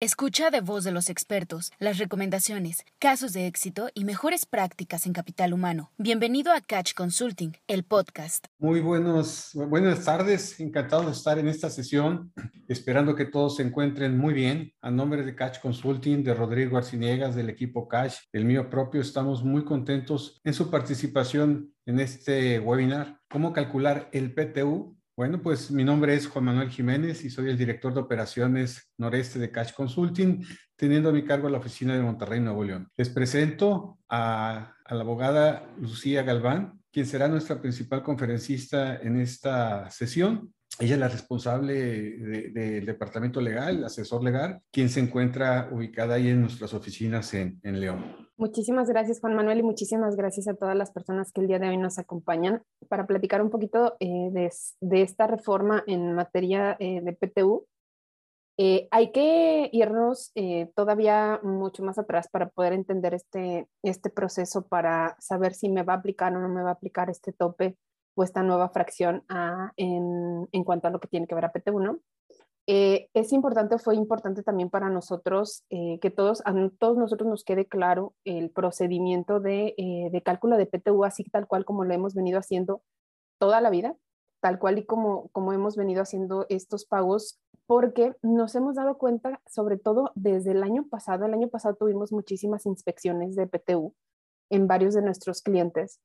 Escucha de voz de los expertos las recomendaciones, casos de éxito y mejores prácticas en capital humano. Bienvenido a Catch Consulting, el podcast. Muy buenos, buenas tardes, encantado de estar en esta sesión, esperando que todos se encuentren muy bien. A nombre de Catch Consulting, de Rodrigo Arciniegas, del equipo Catch, el mío propio, estamos muy contentos en su participación en este webinar. ¿Cómo calcular el PTU bueno, pues mi nombre es Juan Manuel Jiménez y soy el director de operaciones noreste de Cash Consulting, teniendo a mi cargo la oficina de Monterrey, Nuevo León. Les presento a, la abogada Lucía Galván, quien será nuestra principal conferencista en esta sesión. Ella es la responsable del departamento legal, asesor legal, quien se encuentra ubicada ahí en nuestras oficinas en, en León. Muchísimas gracias, Juan Manuel, y muchísimas gracias a todas las personas que el día de hoy nos acompañan para platicar un poquito eh, de, esta reforma en materia eh, de PTU. Eh, hay que irnos todavía mucho más atrás para poder entender este, este proceso, para saber si me va a aplicar o no me va a aplicar este tope esta nueva fracción en, cuanto a lo que tiene que ver a PTU, ¿no? Eh, es importante, fue importante también para nosotros eh, que todos, a todos nosotros nos quede claro el procedimiento de, eh, de, cálculo de PTU, así tal cual como lo hemos venido haciendo toda la vida, tal cual y como, como hemos venido haciendo estos pagos, porque nos hemos dado cuenta, sobre todo desde el año pasado, el año pasado tuvimos muchísimas inspecciones de PTU en varios de nuestros clientes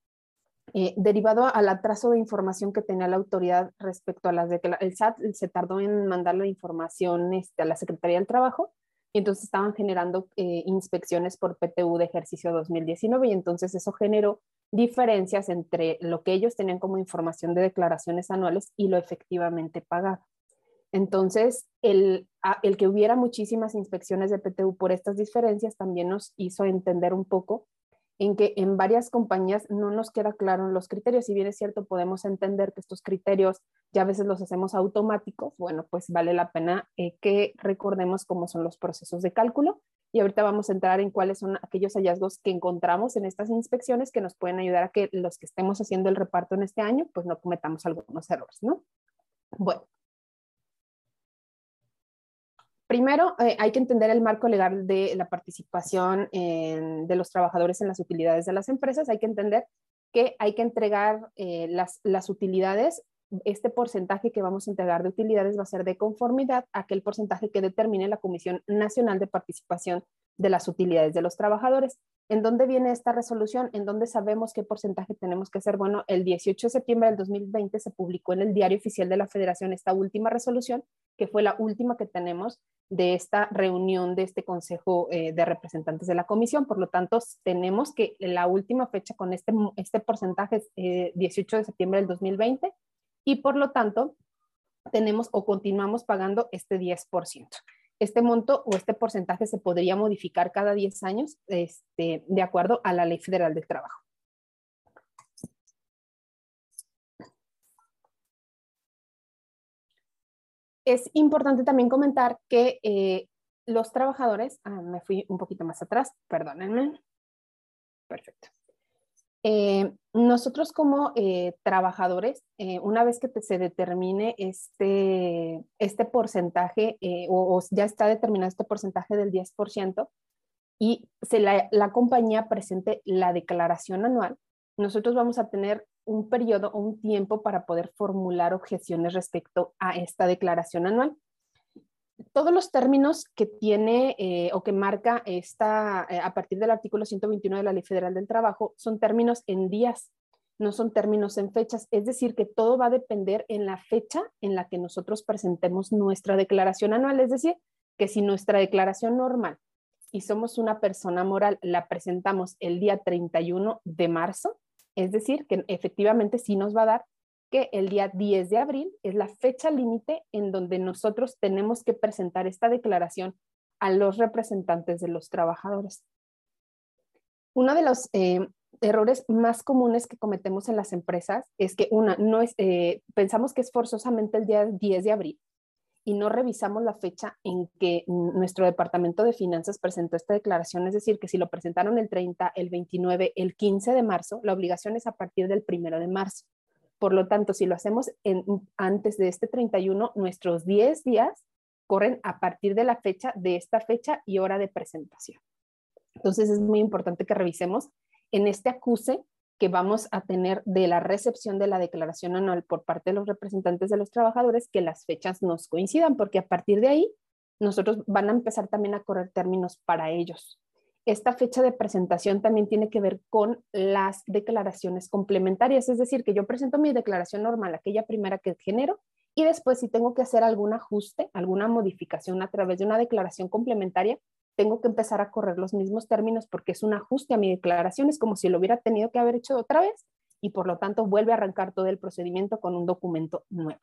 eh, derivado al atraso de información que tenía la autoridad respecto a las de que el SAT se tardó en mandar la información este, a la Secretaría del Trabajo y entonces estaban generando eh, inspecciones por PTU de ejercicio 2019 y entonces eso generó diferencias entre lo que ellos tenían como información de declaraciones anuales y lo efectivamente pagado. Entonces, el, el que hubiera muchísimas inspecciones de PTU por estas diferencias también nos hizo entender un poco en que en varias compañías no nos queda claro los criterios. Si bien es cierto, podemos entender que estos criterios ya a veces los hacemos automáticos, bueno, pues vale la pena eh, que recordemos cómo son los procesos de cálculo. Y ahorita vamos a entrar en cuáles son aquellos hallazgos que encontramos en estas inspecciones que nos pueden ayudar a que los que estemos haciendo el reparto en este año, pues no cometamos algunos errores, ¿no? Bueno, Primero, eh, hay que entender el marco legal de la participación de los trabajadores en las utilidades de las empresas. Hay que entender que hay que entregar eh, las, las utilidades. Este porcentaje que vamos a entregar de utilidades va a ser de conformidad a aquel porcentaje que determine la Comisión Nacional de Participación de las Utilidades de los Trabajadores. ¿En dónde viene esta resolución? ¿En dónde sabemos qué porcentaje tenemos que hacer? Bueno, el 18 de septiembre del 2020 se publicó en el Diario Oficial de la Federación esta última resolución, que fue la última que tenemos de esta reunión de este Consejo eh, de Representantes de la Comisión. Por lo tanto, tenemos que la última fecha con este, este porcentaje es 18 eh, de septiembre del 2020 y por lo tanto tenemos o continuamos pagando este 10% este monto o este porcentaje se podría modificar cada 10 años este, de acuerdo a la Ley Federal del Trabajo. Es importante también comentar que eh, los trabajadores, ah, me fui un poquito más atrás, perdónenme. Perfecto. Eh, nosotros como eh, trabajadores, eh, una vez que se determine este, este porcentaje o, ya está determinado este porcentaje del 10% y se la, la, compañía presente la declaración anual, nosotros vamos a tener un periodo o un tiempo para poder formular objeciones respecto a esta declaración anual todos los términos que tiene eh, o que marca esta, eh, a partir del artículo 121 de la Ley Federal del Trabajo, son términos en días, no son términos en fechas. Es decir, que todo va a depender en la fecha en la que nosotros presentemos nuestra declaración anual. Es decir, que si nuestra declaración normal y somos una persona moral, la presentamos el día 31 de marzo, es decir, que efectivamente sí nos va a dar que el día 10 de abril es la fecha límite en donde nosotros tenemos que presentar esta declaración a los representantes de los trabajadores. Uno de los eh, errores más comunes que cometemos en las empresas es que una, no eh, pensamos que es forzosamente el día 10 de abril y no revisamos la fecha en que nuestro departamento de finanzas presentó esta declaración, es decir, que si lo presentaron el 30, el 29, el 15 de marzo, la obligación es a partir del 1 de marzo. Por lo tanto, si lo hacemos antes de este 31, nuestros 10 días corren a partir de la fecha, de esta fecha y hora de presentación. Entonces es muy importante que revisemos en este acuse que vamos a tener de la recepción de la declaración anual por parte de los representantes de los trabajadores, que las fechas nos coincidan, porque a partir de ahí nosotros van a empezar también a correr términos para ellos. Esta fecha de presentación también tiene que ver con las declaraciones complementarias, es decir, que yo presento mi declaración normal, aquella primera que genero, y después si tengo que hacer algún ajuste, alguna modificación a través de una declaración complementaria, tengo que empezar a correr los mismos términos porque es un ajuste a mi declaración, es como si lo hubiera tenido que haber hecho otra vez y por lo tanto vuelve a arrancar todo el procedimiento con un documento nuevo.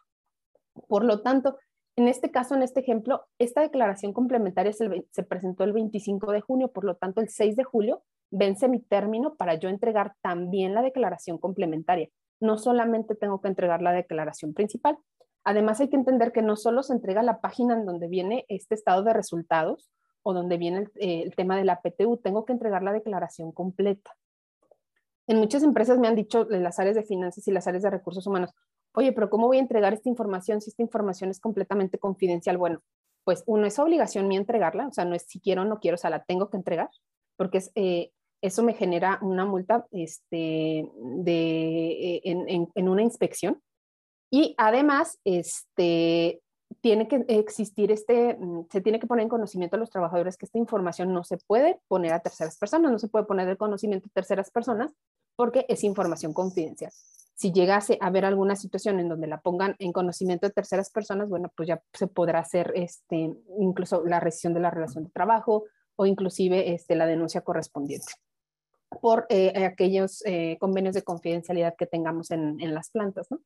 Por lo tanto, en este caso, en este ejemplo, esta declaración complementaria se, se, presentó el 25 de junio, por lo tanto, el 6 de julio vence mi término para yo entregar también la declaración complementaria. No solamente tengo que entregar la declaración principal. Además, hay que entender que no solo se entrega la página en donde viene este estado de resultados o donde viene el, eh, el tema de la PTU, tengo que entregar la declaración completa. En muchas empresas me han dicho en las áreas de finanzas y las áreas de recursos humanos, oye, pero ¿cómo voy a entregar esta información si esta información es completamente confidencial? Bueno, pues uno es obligación mía entregarla, o sea, no es si quiero o no quiero, o sea, la tengo que entregar, porque eh, eso me genera una multa este, de, eh, en, una inspección. Y además, este, tiene que existir este, mm, se tiene que poner en conocimiento a los trabajadores que esta información no se puede poner a terceras personas, no se puede poner de conocimiento a terceras personas porque es información confidencial. Si llegase a haber alguna situación en donde la pongan en conocimiento de terceras personas, bueno, pues ya se podrá hacer este, incluso la rescisión de la relación de trabajo o inclusive este, la denuncia correspondiente por eh, aquellos eh, convenios de confidencialidad que tengamos en, en las plantas, ¿no?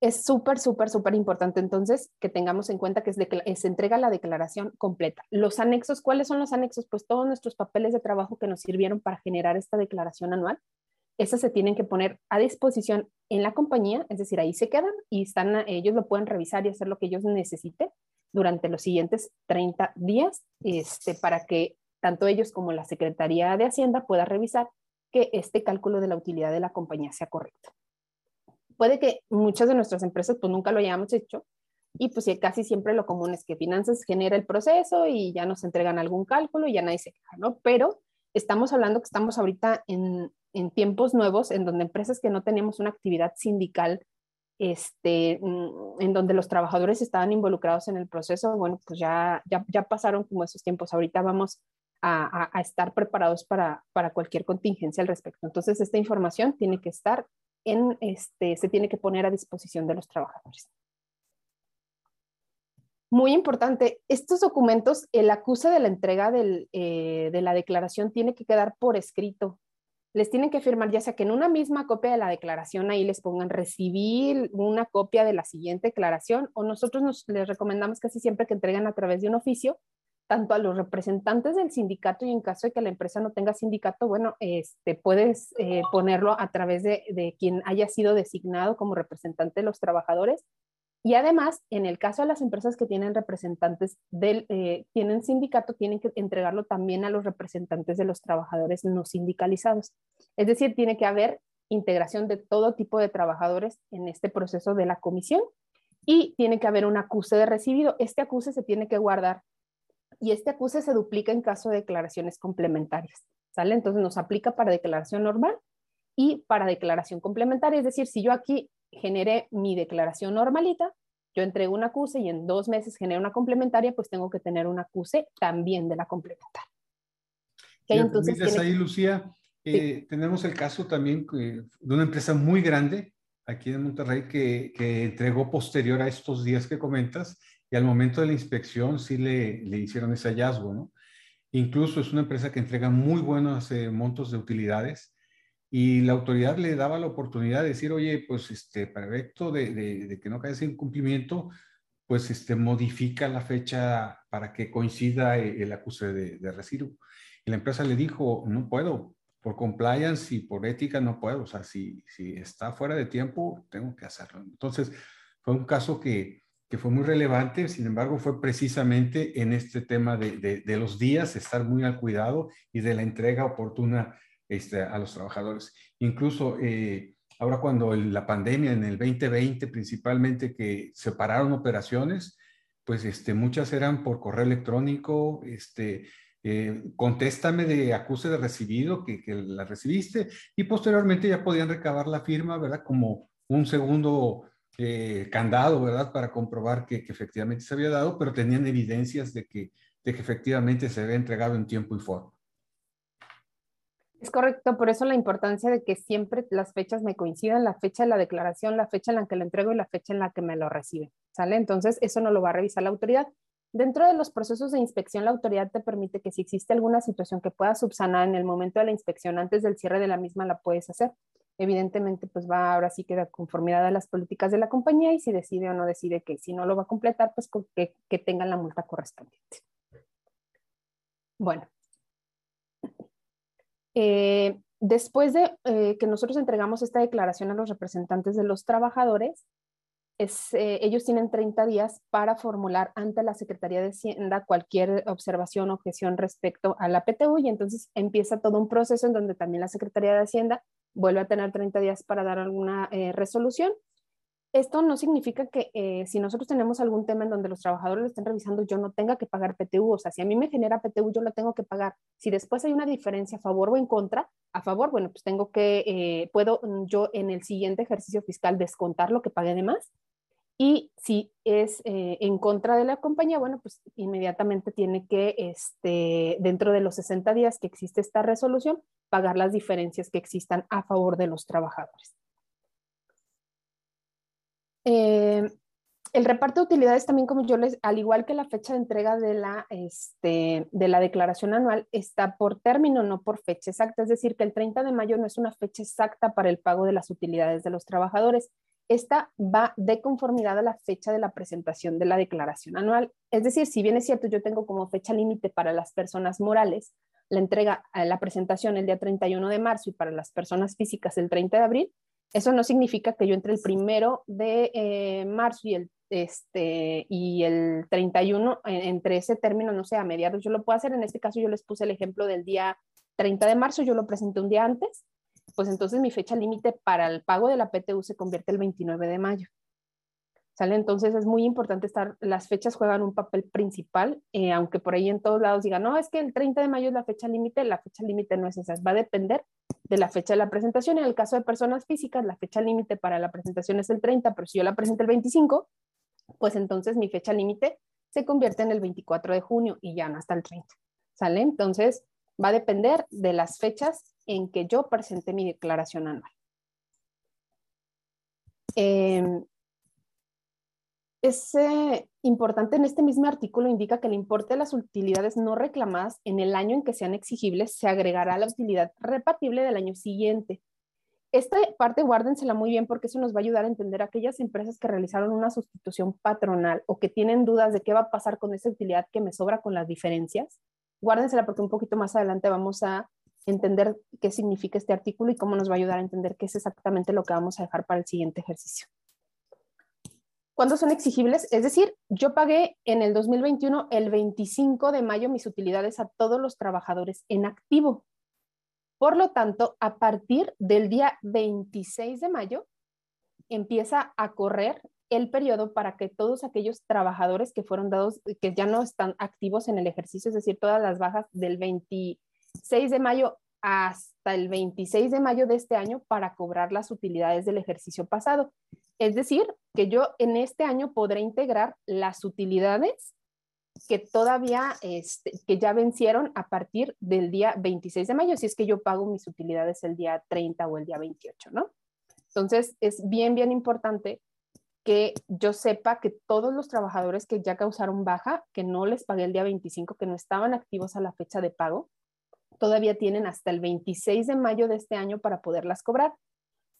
es súper, súper, súper importante entonces que tengamos en cuenta que se entrega la declaración completa. Los anexos, ¿cuáles son los anexos? Pues todos nuestros papeles de trabajo que nos sirvieron para generar esta declaración anual, esas se tienen que poner a disposición en la compañía, es decir, ahí se quedan y están, ellos lo pueden revisar y hacer lo que ellos necesiten durante los siguientes 30 días este, para que tanto ellos como la Secretaría de Hacienda pueda revisar que este cálculo de la utilidad de la compañía sea correcto puede que muchas de nuestras empresas pues nunca lo hayamos hecho y pues casi siempre lo común es que finanzas genera el proceso y ya nos entregan algún cálculo y ya nadie se queja, ¿no? Pero estamos hablando que estamos ahorita en, en tiempos nuevos en donde empresas que no tenemos una actividad sindical este, mm, en donde los trabajadores estaban involucrados en el proceso, bueno, pues ya, ya, ya pasaron como esos tiempos. Ahorita vamos a estar preparados para, para, cualquier contingencia al respecto. Entonces, esta información tiene que estar en, este, se tiene que poner a disposición de los trabajadores. Muy importante, estos documentos, el acuse de la entrega del, eh, de la declaración tiene que quedar por escrito. Les tienen que firmar ya sea que en una misma copia de la declaración ahí les pongan recibir una copia de la siguiente declaración o nosotros nos, les recomendamos casi siempre que entreguen a través de un oficio tanto a los representantes del sindicato y en caso de que la empresa no tenga sindicato, bueno, este, puedes eh, ponerlo a través de, de, quien haya sido designado como representante de los trabajadores. Y además, en el caso de las empresas que tienen representantes del, eh, tienen sindicato, tienen que entregarlo también a los representantes de los trabajadores no sindicalizados. Es decir, tiene que haber integración de todo tipo de trabajadores en este proceso de la comisión y tiene que haber un acuse de recibido. Este acuse se tiene que guardar y este acuse se duplica en caso de declaraciones complementarias, ¿sale? Entonces nos aplica para declaración normal y para declaración complementaria, es decir, si yo aquí generé mi declaración normalita, yo entrego un acuse y en dos meses genero una complementaria, pues tengo que tener un acuse también de la complementaria. entonces ahí, Lucía, eh, tenemos el caso también de una empresa muy grande aquí en Monterrey que, que entregó posterior a estos días que comentas y al momento de la inspección sí le, le hicieron ese hallazgo, ¿no? Incluso es una empresa que entrega muy buenos eh, montos de utilidades y la autoridad le daba la oportunidad de decir, oye, pues este, para efecto de, de, que no caiga sin cumplimiento, pues este, modifica la fecha para que coincida el, el acuse de, de residuo. Y la empresa le dijo, no puedo, por compliance y por ética no puedo, o sea, si, si está fuera de tiempo, tengo que hacerlo. Entonces, fue un caso que, que fue muy relevante, sin embargo, fue precisamente en este tema de, de los días, estar muy al cuidado y de la entrega oportuna este, a los trabajadores. Incluso eh, ahora cuando el, la pandemia en el 2020 principalmente que separaron operaciones, pues este, muchas eran por correo electrónico, este, eh, contéstame de acuse de recibido, que, que, la recibiste, y posteriormente ya podían recabar la firma, ¿verdad? Como un segundo eh, candado, ¿verdad? Para comprobar que, que, efectivamente se había dado, pero tenían evidencias de que, de que efectivamente se había entregado en tiempo y forma. Es correcto, por eso la importancia de que siempre las fechas me coincidan, la fecha de la declaración, la fecha en la que lo entrego y la fecha en la que me lo recibe, ¿sale? Entonces, eso no lo va a revisar la autoridad. Dentro de los procesos de inspección, la autoridad te permite que si existe alguna situación que pueda subsanar en el momento de la inspección, antes del cierre de la misma, la puedes hacer. Evidentemente, pues va ahora sí que de conformidad a las políticas de la compañía y si decide o no decide que si no lo va a completar, pues que, que tengan la multa correspondiente. Bueno, eh, después de eh, que nosotros entregamos esta declaración a los representantes de los trabajadores, es, eh, ellos tienen 30 días para formular ante la Secretaría de Hacienda cualquier observación o objeción respecto a la PTU y entonces empieza todo un proceso en donde también la Secretaría de Hacienda vuelve a tener 30 días para dar alguna resolución esto no significa que eh, si nosotros tenemos algún tema en donde los trabajadores lo estén revisando, yo no tenga que pagar PTU. O sea, si a mí me genera PTU, yo lo tengo que pagar. Si después hay una diferencia a favor o en contra, a favor, bueno, pues tengo que, eh, puedo mm, yo en el siguiente ejercicio fiscal descontar lo que pagué de más. Y si es eh, en contra de la compañía, bueno, pues inmediatamente tiene que, este, dentro de los 60 días que existe esta resolución, pagar las diferencias que existan a favor de los trabajadores. Eh, el reparto de utilidades también, como yo les, al igual que la fecha de entrega de la, este, de la declaración anual, está por término, no por fecha exacta. Es decir, que el 30 de mayo no es una fecha exacta para el pago de las utilidades de los trabajadores. Esta va de conformidad a la fecha de la presentación de la declaración anual. Es decir, si bien es cierto, yo tengo como fecha límite para las personas morales la entrega, a la presentación el día 31 de marzo y para las personas físicas el 30 de abril, eso no significa que yo entre el primero de eh, marzo y el, este, y el 31, entre ese término, no sé, a mediados, yo lo puedo hacer. En este caso yo les puse el ejemplo del día 30 de marzo, yo lo presenté un día antes, pues entonces mi fecha límite para el pago de la PTU se convierte el 29 de mayo. ¿Sale? Entonces es muy importante estar, las fechas juegan un papel principal, eh, aunque por ahí en todos lados digan, no, es que el 30 de mayo es la fecha límite, la fecha límite no es esa, va a depender de la fecha de la presentación. En el caso de personas físicas, la fecha límite para la presentación es el 30, pero si yo la presento el 25, pues entonces mi fecha límite se convierte en el 24 de junio y ya no hasta el 30. ¿Sale? Entonces va a depender de las fechas en que yo presente mi declaración anual. Eh, es importante en este mismo artículo indica que el importe de las utilidades no reclamadas en el año en que sean exigibles se agregará a la utilidad repartible del año siguiente. Esta parte guárdensela muy bien porque eso nos va a ayudar a entender aquellas empresas que realizaron una sustitución patronal o que tienen dudas de qué va a pasar con esa utilidad que me sobra con las diferencias. Guárdensela porque un poquito más adelante vamos a entender qué significa este artículo y cómo nos va a ayudar a entender qué es exactamente lo que vamos a dejar para el siguiente ejercicio. ¿Cuándo son exigibles? Es decir, yo pagué en el 2021 el 25 de mayo mis utilidades a todos los trabajadores en activo. Por lo tanto, a partir del día 26 de mayo empieza a correr el periodo para que todos aquellos trabajadores que fueron dados, que ya no están activos en el ejercicio, es decir, todas las bajas del 26 de mayo hasta el 26 de mayo de este año para cobrar las utilidades del ejercicio pasado. Es decir, que yo en este año podré integrar las utilidades que todavía, este, que ya vencieron a partir del día 26 de mayo, si es que yo pago mis utilidades el día 30 o el día 28, ¿no? Entonces, es bien, bien importante que yo sepa que todos los trabajadores que ya causaron baja, que no les pagué el día 25, que no estaban activos a la fecha de pago, todavía tienen hasta el 26 de mayo de este año para poderlas cobrar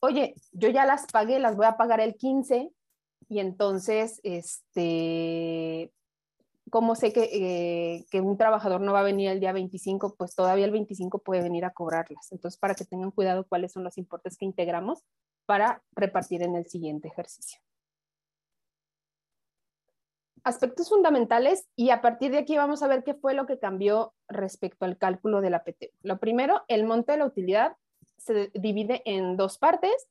oye, yo ya las pagué, las voy a pagar el 15 y entonces, este, ¿cómo sé que, eh, que, un trabajador no va a venir el día 25? Pues todavía el 25 puede venir a cobrarlas. Entonces, para que tengan cuidado cuáles son los importes que integramos para repartir en el siguiente ejercicio. Aspectos fundamentales y a partir de aquí vamos a ver qué fue lo que cambió respecto al cálculo de la. Lo primero, el monto de la utilidad se divide en dos partes.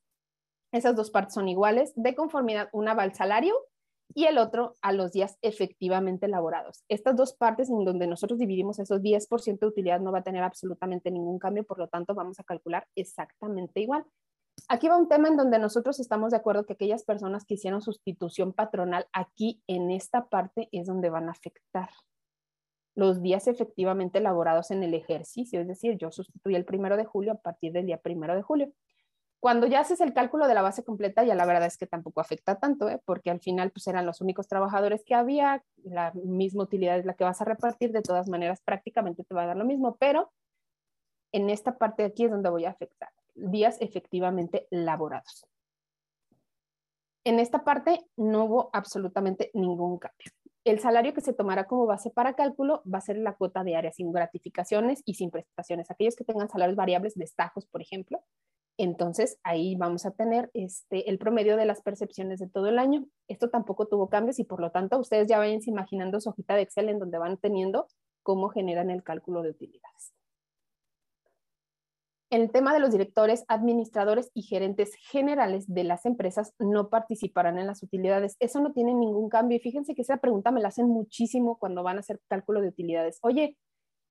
Esas dos partes son iguales. De conformidad, una va al salario y el otro a los días efectivamente elaborados. Estas dos partes en donde nosotros dividimos esos 10% de utilidad no va a tener absolutamente ningún cambio, por lo tanto vamos a calcular exactamente igual. Aquí va un tema en donde nosotros estamos de acuerdo que aquellas personas que hicieron sustitución patronal aquí en esta parte es donde van a afectar los días efectivamente elaborados en el ejercicio, es decir, yo sustituí el primero de julio a partir del día primero de julio. Cuando ya haces el cálculo de la base completa, ya la verdad es que tampoco afecta tanto, ¿eh? porque al final pues eran los únicos trabajadores que había, la misma utilidad es la que vas a repartir, de todas maneras prácticamente te va a dar lo mismo, pero en esta parte de aquí es donde voy a afectar, días efectivamente laborados. En esta parte no hubo absolutamente ningún cambio. El salario que se tomará como base para cálculo va a ser la cuota diaria sin gratificaciones y sin prestaciones. Aquellos que tengan salarios variables, destajos, por ejemplo, entonces ahí vamos a tener este, el promedio de las percepciones de todo el año. Esto tampoco tuvo cambios y por lo tanto ustedes ya vayan imaginando su hojita de Excel en donde van teniendo cómo generan el cálculo de utilidades. El tema de los directores, administradores y gerentes generales de las empresas no participarán en las utilidades. Eso no tiene ningún cambio. Y fíjense que esa pregunta me la hacen muchísimo cuando van a hacer cálculo de utilidades. Oye,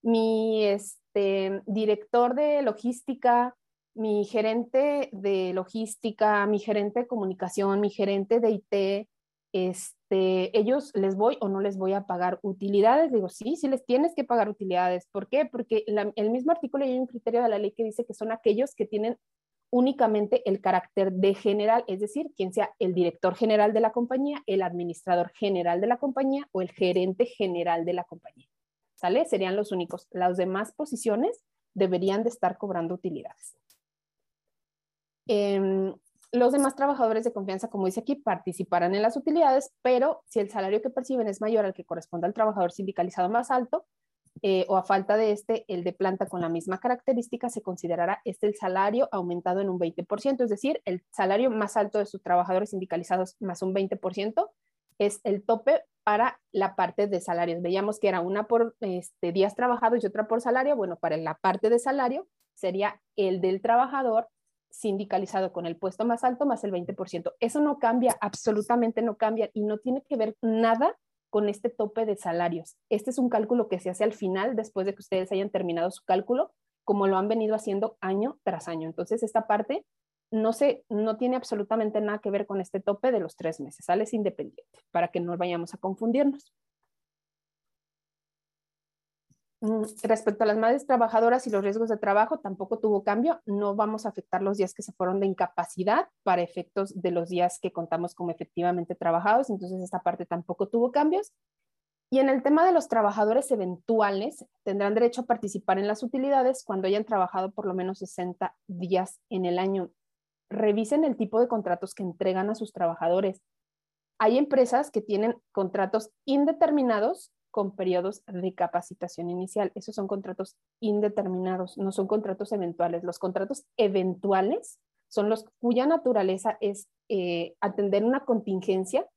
mi este, director de logística mi gerente de logística, mi gerente de comunicación, mi gerente de IT, este, ellos les voy o no les voy a pagar utilidades. Digo, sí, sí les tienes que pagar utilidades. ¿Por qué? Porque el mismo artículo hay un criterio de la ley que dice que son aquellos que tienen únicamente el carácter de general, es decir, quien sea el director general de la compañía, el administrador general de la compañía o el gerente general de la compañía. ¿Sale? Serían los únicos. Las demás posiciones deberían de estar cobrando utilidades. Em, los demás trabajadores de confianza, como dice aquí, participarán en las utilidades, pero si el salario que perciben es mayor al que corresponde al trabajador sindicalizado más alto, eh, o a falta de este, el de planta con la misma característica, se considerará este el salario aumentado en un 20%, es decir, el salario más alto de sus trabajadores sindicalizados más un 20% es el tope para la parte de salarios. Veíamos que era una por este, días trabajados y otra por salario. Bueno, para la parte de salario sería el del trabajador sindicalizado con el puesto más alto más el 20%. Eso no cambia, absolutamente no cambia y no tiene que ver nada con este tope de salarios. Este es un cálculo que se hace al final, después de que ustedes hayan terminado su cálculo, como lo han venido haciendo año tras año. Entonces, esta parte no, se, no tiene absolutamente nada que ver con este tope de los tres meses, sale independiente, para que no vayamos a confundirnos. Mm, respecto a las madres trabajadoras y los riesgos de trabajo, tampoco tuvo cambio. No vamos a afectar los días que se fueron de incapacidad para efectos de los días que contamos como efectivamente trabajados. Entonces, esta parte tampoco tuvo cambios. Y en el tema de los trabajadores eventuales, tendrán derecho a participar en las utilidades cuando hayan trabajado por lo menos 60 días en el año. Revisen el tipo de contratos que entregan a sus trabajadores. Hay empresas que tienen contratos indeterminados con periodos de capacitación inicial. Esos son contratos indeterminados, no son contratos eventuales. Los contratos eventuales son los cuya naturaleza es eh, atender una contingencia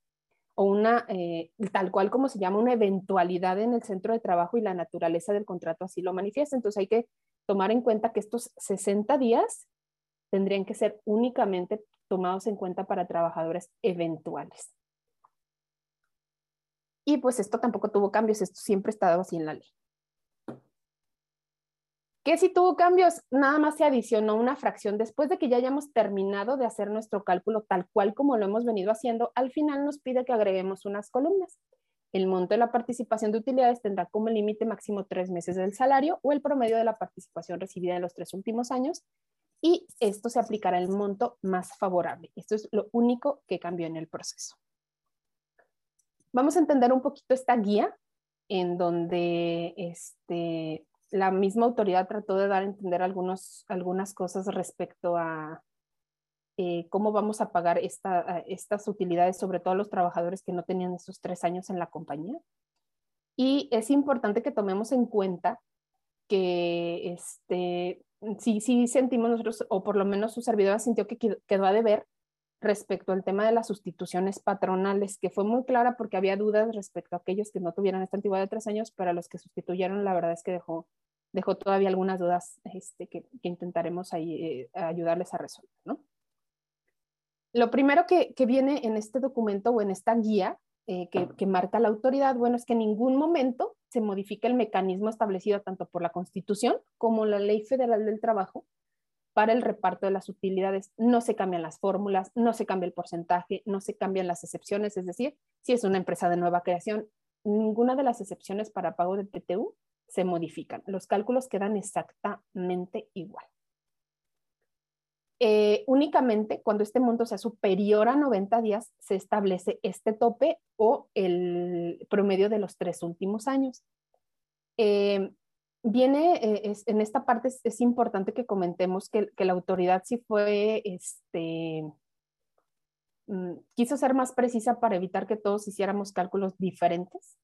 o una, eh, tal cual como se llama, una eventualidad en el centro de trabajo y la naturaleza del contrato así lo manifiesta. Entonces hay que tomar en cuenta que estos 60 días tendrían que ser únicamente tomados en cuenta para trabajadores eventuales. Y pues esto tampoco tuvo cambios, esto siempre ha estado así en la ley. ¿Qué si tuvo cambios? Nada más se adicionó una fracción. Después de que ya hayamos terminado de hacer nuestro cálculo tal cual como lo hemos venido haciendo, al final nos pide que agreguemos unas columnas. El monto de la participación de utilidades tendrá como límite máximo tres meses del salario o el promedio de la participación recibida en los tres últimos años y esto se aplicará el monto más favorable. Esto es lo único que cambió en el proceso. Vamos a entender un poquito esta guía en donde este, la misma autoridad trató de dar a entender algunos, algunas cosas respecto a eh, cómo vamos a pagar estas utilidades, sobre todo a los trabajadores que no tenían esos tres años en la compañía. Y es importante que tomemos en cuenta que este, sí, sí sentimos nosotros, o por lo menos su servidora sintió que quedó a deber respecto al tema de las sustituciones patronales, que fue muy clara porque había dudas respecto a aquellos que no tuvieran esta antigüedad de tres años, pero a los que sustituyeron, la verdad es que dejó, dejó todavía algunas dudas este, que, intentaremos ahí, eh, ayudarles a resolver. ¿no? Lo primero que, que, viene en este documento o en esta guía eh, que, que, marca la autoridad, bueno, es que en ningún momento se modifica el mecanismo establecido tanto por la Constitución como la Ley Federal del Trabajo para el reparto de las utilidades. No se cambian las fórmulas, no se cambia el porcentaje, no se cambian las excepciones, es decir, si es una empresa de nueva creación, ninguna de las excepciones para pago de PTU se modifican. Los cálculos quedan exactamente igual. Eh, únicamente cuando este monto sea superior a 90 días se establece este tope o el promedio de los tres últimos años. Eh, viene, eh, en esta parte es, importante que comentemos que, la autoridad sí fue, este, mm, quiso ser más precisa para evitar que todos hiciéramos cálculos diferentes.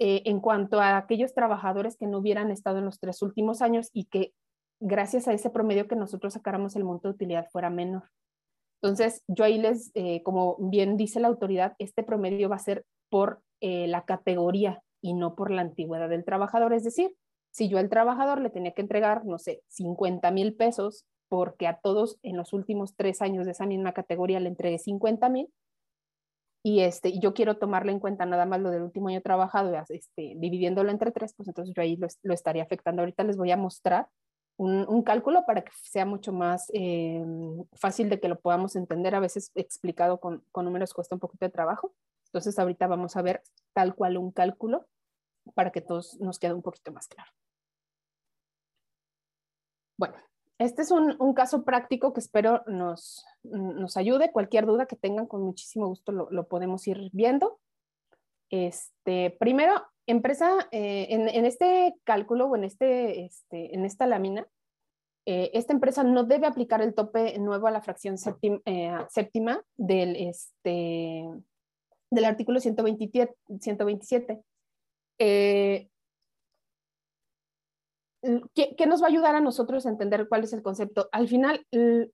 en cuanto a aquellos trabajadores que no hubieran estado en los tres últimos años y que gracias a ese promedio que nosotros sacáramos el monto de utilidad fuera menor. Entonces, yo ahí les, eh, como bien dice la autoridad, este promedio va a ser por eh, la categoría y no por la antigüedad del trabajador. Es decir, si yo al trabajador le tenía que entregar, no sé, 50 mil pesos porque a todos en los últimos tres años de esa misma categoría le entregué 50 mil, y este, yo quiero tomarle en cuenta nada más lo del último año trabajado, este, dividiéndolo entre tres, pues entonces yo ahí lo, estaría afectando. Ahorita les voy a mostrar un, cálculo para que sea mucho más eh, fácil de que lo podamos entender. A veces explicado con, con, números cuesta un poquito de trabajo. Entonces ahorita vamos a ver tal cual un cálculo para que todos nos quede un poquito más claro. Bueno, este es un, caso práctico que espero nos, nos, ayude. Cualquier duda que tengan, con muchísimo gusto lo, lo podemos ir viendo. Este, primero, empresa, eh, en, este cálculo o en, este, este, en esta lámina, eh, esta empresa no debe aplicar el tope nuevo a la fracción eh, séptima, del, este, del artículo 127. 127. ¿Qué, ¿qué, nos va a ayudar a nosotros a entender cuál es el concepto? Al final,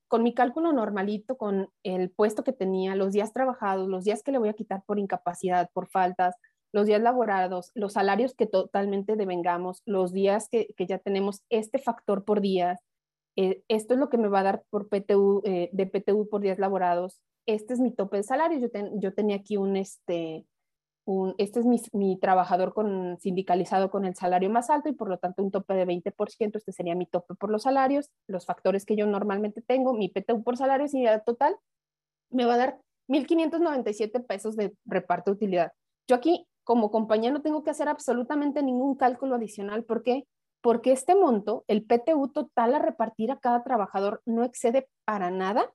con mi cálculo normalito, con el puesto que tenía, los días trabajados, los días que le voy a quitar por incapacidad, por faltas, los días laborados, los salarios que totalmente devengamos, los días que, ya tenemos este factor por días, eh, esto es lo que me va a dar por PTU, eh, de PTU por días laborados, este es mi tope de salario, yo, yo tenía aquí un, este, este es mi, mi, trabajador con, sindicalizado con el salario más alto y por lo tanto un tope de 20%, este sería mi tope por los salarios, los factores que yo normalmente tengo, mi PTU por salarios y total, me va a dar 1.597 pesos de reparto de utilidad. Yo aquí como compañía no tengo que hacer absolutamente ningún cálculo adicional. ¿Por qué? Porque este monto, el PTU total a repartir a cada trabajador, no excede para nada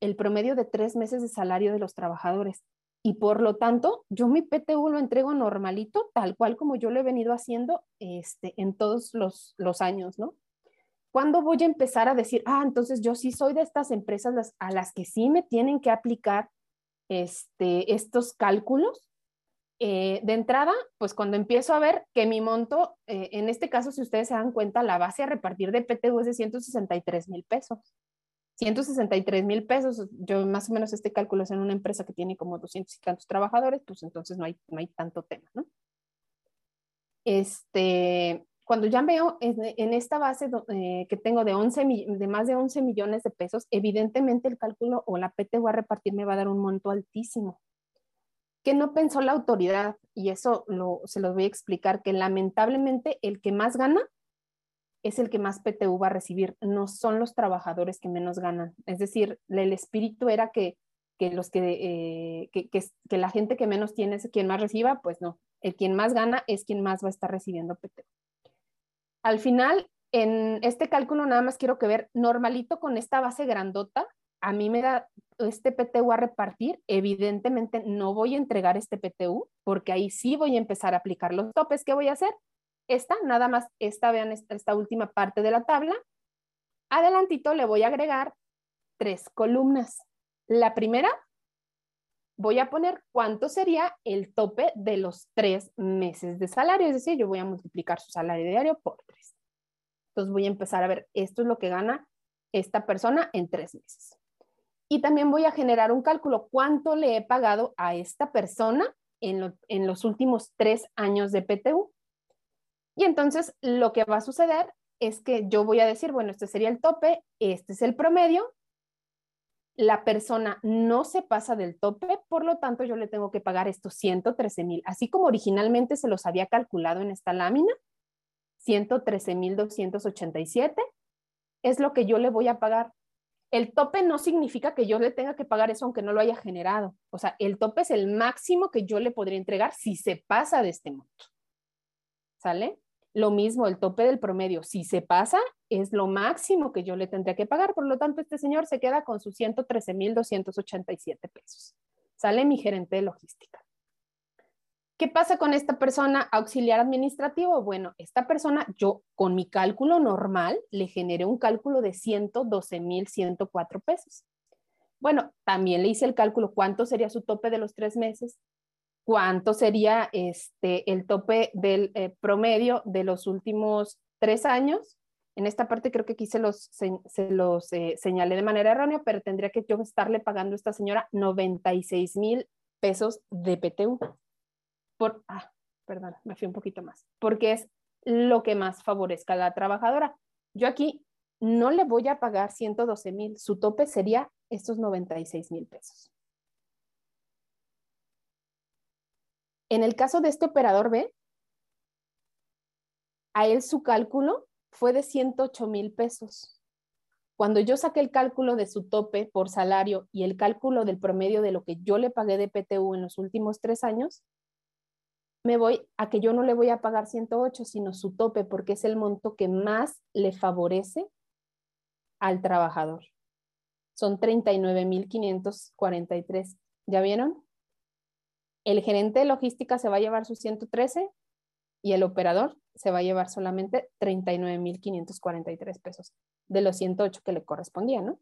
el promedio de tres meses de salario de los trabajadores. Y por lo tanto, yo mi PTU lo entrego normalito, tal cual como yo lo he venido haciendo este, en todos los, los años, ¿no? ¿Cuándo voy a empezar a decir, ah, entonces yo sí soy de estas empresas a las que sí me tienen que aplicar este, estos cálculos? Eh, de entrada, pues cuando empiezo a ver que mi monto, eh, en este caso, si ustedes se dan cuenta, la base a repartir de PTU es de 163 mil pesos. 163 mil pesos, yo más o menos este cálculo es en una empresa que tiene como 200 y tantos trabajadores, pues entonces no hay, no hay tanto tema, ¿no? Este, cuando ya veo en, esta base eh, que tengo de, 11, de más de 11 millones de pesos, evidentemente el cálculo o la PTU a repartir me va a dar un monto altísimo que no pensó la autoridad, y eso se los voy a explicar, que lamentablemente el que más gana es el que más PTU va a recibir, no son los trabajadores que menos ganan. Es decir, el espíritu era que, los que, eh, que, la gente que menos tiene es quien más reciba, pues no, el quien más gana es quien más va a estar recibiendo PTU. Al final, en este cálculo nada más quiero que ver normalito con esta base grandota, a mí me da este PTU a repartir, evidentemente no voy a entregar este PTU porque ahí sí voy a empezar a aplicar los topes. ¿Qué voy a hacer? Esta, nada más, esta, vean esta, última parte de la tabla. Adelantito le voy a agregar tres columnas. La primera, voy a poner cuánto sería el tope de los tres meses de salario, es decir, yo voy a multiplicar su salario diario por tres. Entonces voy a empezar a ver, esto es lo que gana esta persona en tres meses y también voy a generar un cálculo, cuánto le he pagado a esta persona en, los últimos tres años de PTU. Y entonces lo que va a suceder es que yo voy a decir, bueno, este sería el tope, este es el promedio, la persona no se pasa del tope, por lo tanto yo le tengo que pagar estos 113 mil, así como originalmente se los había calculado en esta lámina, 113 mil 287 es lo que yo le voy a pagar. El tope no significa que yo le tenga que pagar eso aunque no lo haya generado. O sea, el tope es el máximo que yo le podría entregar si se pasa de este monto. ¿Sale? Lo mismo, el tope del promedio, si se pasa, es lo máximo que yo le tendría que pagar. Por lo tanto, este señor se queda con sus 113,287 pesos. Sale mi gerente de logística. ¿Qué pasa con esta persona auxiliar administrativo? Bueno, esta persona, yo con mi cálculo normal le generé un cálculo de 112,104 pesos. Bueno, también le hice el cálculo cuánto sería su tope de los tres meses, cuánto sería este, el tope del eh, promedio de los últimos tres años. En esta parte creo que aquí se los, se, los eh, señalé de manera errónea, pero tendría que yo estarle pagando a esta señora 96 mil pesos de PTU. Por, ah, perdón, me fui un poquito más, porque es lo que más favorezca a la trabajadora. Yo aquí no le voy a pagar 112 mil, su tope sería estos 96 mil pesos. En el caso de este operador B, a él su cálculo fue de 108 mil pesos. Cuando yo saqué el cálculo de su tope por salario y el cálculo del promedio de lo que yo le pagué de PTU en los últimos tres años, me voy a que yo no le voy a pagar 108, sino su tope, porque es el monto que más le favorece al trabajador. Son 39.543. ¿Ya vieron? El gerente de logística se va a llevar sus 113 y el operador se va a llevar solamente 39.543 pesos de los 108 que le correspondían, ¿no?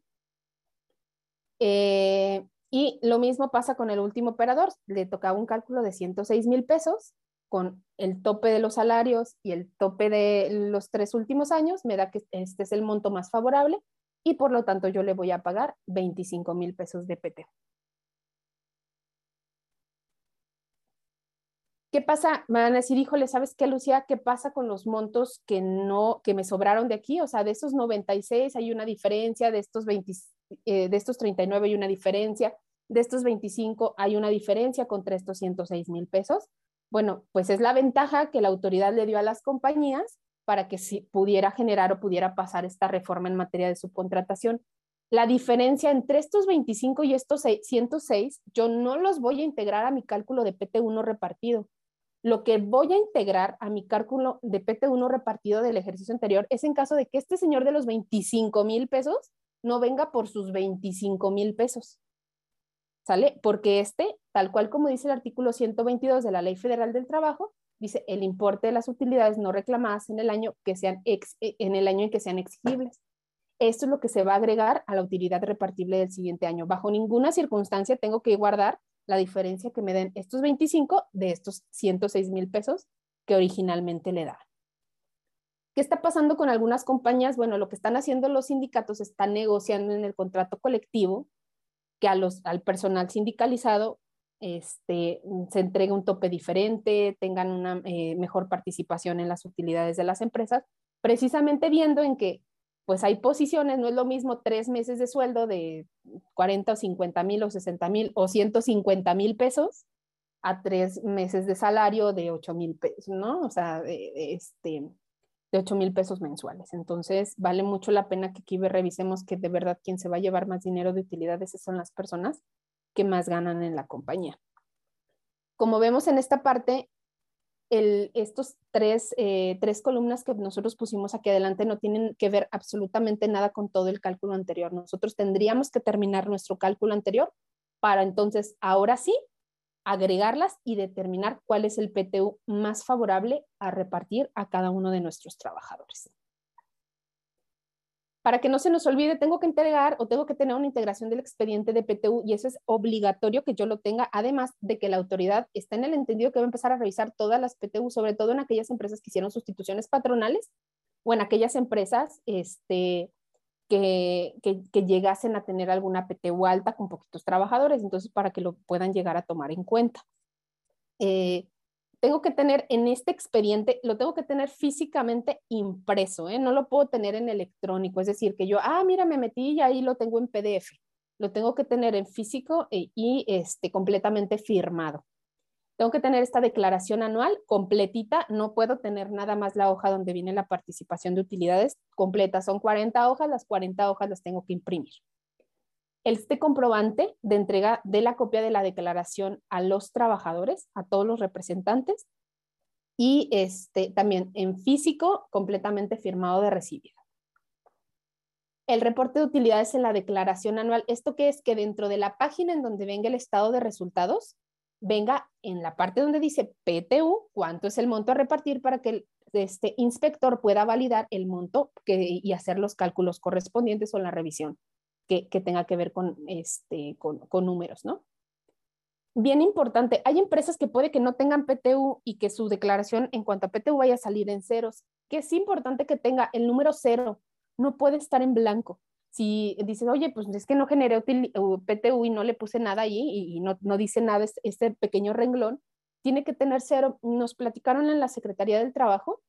Eh, y lo mismo pasa con el último operador, le tocaba un cálculo de 106 mil pesos con el tope de los salarios y el tope de los tres últimos años, me da que este es el monto más favorable y por lo tanto yo le voy a pagar 25 mil pesos de PT. ¿Qué pasa? Me van a decir, híjole, ¿sabes qué, Lucía? ¿Qué pasa con los montos que no, que me sobraron de aquí? O sea, de estos 96 hay una diferencia, de estos 20, eh, de estos 39 hay una diferencia, de estos 25 hay una diferencia contra estos 106 mil pesos. Bueno, pues es la ventaja que la autoridad le dio a las compañías para que si pudiera generar o pudiera pasar esta reforma en materia de subcontratación. La diferencia entre estos 25 y estos 106, yo no los voy a integrar a mi cálculo de PT1 repartido lo que voy a integrar a mi cálculo de PT1 repartido del ejercicio anterior es en caso de que este señor de los 25 mil pesos no venga por sus 25 mil pesos. ¿Sale? Porque este, tal cual como dice el artículo 122 de la Ley Federal del Trabajo, dice el importe de las utilidades no reclamadas en el año, que sean en el año en que sean exigibles. Esto es lo que se va a agregar a la utilidad repartible del siguiente año. Bajo ninguna circunstancia tengo que guardar la diferencia que me den estos 25 de estos 106 mil pesos que originalmente le da. ¿Qué está pasando con algunas compañías? Bueno, lo que están haciendo los sindicatos están negociando en el contrato colectivo que a los, al personal sindicalizado este, se entregue un tope diferente, tengan una eh, mejor participación en las utilidades de las empresas, precisamente viendo en que pues hay posiciones, no es lo mismo tres meses de sueldo de 40 o 50 mil o 60 mil o 150 mil pesos a tres meses de salario de 8 mil pesos, ¿no? O sea, este, de 8 mil pesos mensuales. Entonces, vale mucho la pena que aquí revisemos que de verdad quien se va a llevar más dinero de utilidades son las personas que más ganan en la compañía. Como vemos en esta parte, estos tres, eh, tres columnas que nosotros pusimos aquí adelante no tienen que ver absolutamente nada con todo el cálculo anterior. Nosotros tendríamos que terminar nuestro cálculo anterior para entonces, ahora sí, agregarlas y determinar cuál es el PTU más favorable a repartir a cada uno de nuestros trabajadores para que no se nos olvide, tengo que entregar o tengo que tener una integración del expediente de PTU y eso es obligatorio que yo lo tenga, además de que la autoridad está en el entendido que va a empezar a revisar todas las PTU, sobre todo en aquellas empresas que hicieron sustituciones patronales o en aquellas empresas este, que, que, llegasen a tener alguna PTU alta con poquitos trabajadores, entonces para que lo puedan llegar a tomar en cuenta. Eh, tengo que tener en este expediente, lo tengo que tener físicamente impreso, ¿eh? no lo puedo tener en electrónico, es decir, que yo, ah, mira, me metí y ahí lo tengo en PDF. lo tengo que tener en físico e, y este, completamente firmado. Tengo que tener esta declaración anual completita, no puedo tener nada más la hoja donde viene la participación de utilidades completa, son 40 hojas, las 40 hojas las tengo que imprimir. Este comprobante de entrega de la copia de la declaración a los trabajadores, a todos los representantes, y este, también en físico, completamente firmado de recibido el reporte de utilidades en la declaración anual. ¿Esto qué es? Que dentro de la página en donde venga el estado de resultados, venga en la parte donde dice PTU, cuánto es el monto a repartir para que este inspector pueda validar el monto y hacer los cálculos correspondientes o la revisión que, tenga que ver con, este, con, con números, ¿no? Bien importante, hay empresas que puede que no tengan PTU y que su declaración en cuanto a PTU vaya a salir en ceros, que es importante que tenga el número cero no puede estar en blanco. Si dices, oye, pues es que no generé PTU y no le puse nada ahí y, no, dice nada este pequeño renglón, tiene que tener cero. Nos platicaron en la Secretaría del Trabajo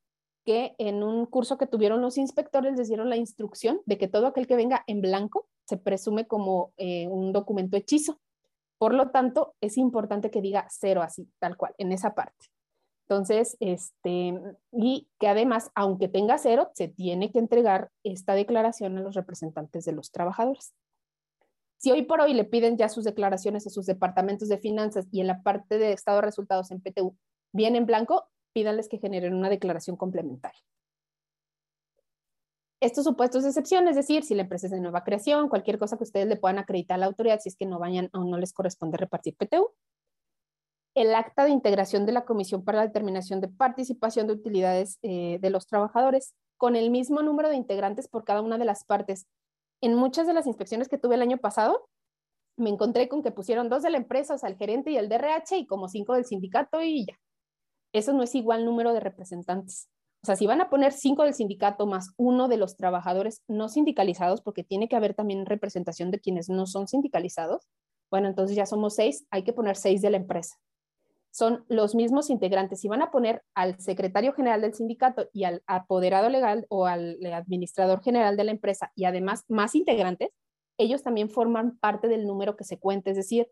que en un curso que tuvieron los inspectores les dieron la instrucción de que todo aquel que venga en blanco se presume como eh, un documento hechizo. Por lo tanto, es importante que diga cero así, tal cual, en esa parte. Entonces, este, y que además, aunque tenga cero, se tiene que entregar esta declaración a los representantes de los trabajadores. Si hoy por hoy le piden ya sus declaraciones a sus departamentos de finanzas y en la parte de estado resultados en PTU viene en blanco, pídanles que generen una declaración complementaria. Estos supuestos de excepción, es decir, si la empresa es de nueva creación, cualquier cosa que ustedes le puedan acreditar a la autoridad, si es que no vayan o no les corresponde repartir PTU, el acta de integración de la Comisión para la Determinación de Participación de Utilidades eh, de los Trabajadores, con el mismo número de integrantes por cada una de las partes. En muchas de las inspecciones que tuve el año pasado, me encontré con que pusieron dos de la empresa, o sea, el gerente y el DRH, y como cinco del sindicato y ya. Eso no es igual número de representantes. O sea, si van a poner cinco del sindicato más uno de los trabajadores no sindicalizados, porque tiene que haber también representación de quienes no son sindicalizados, bueno, entonces ya somos seis, hay que poner seis de la empresa son los mismos integrantes. Si van a poner al secretario general del sindicato y al apoderado legal o al administrador general de la empresa y además más integrantes, ellos también forman parte del número que se cuenta, es decir,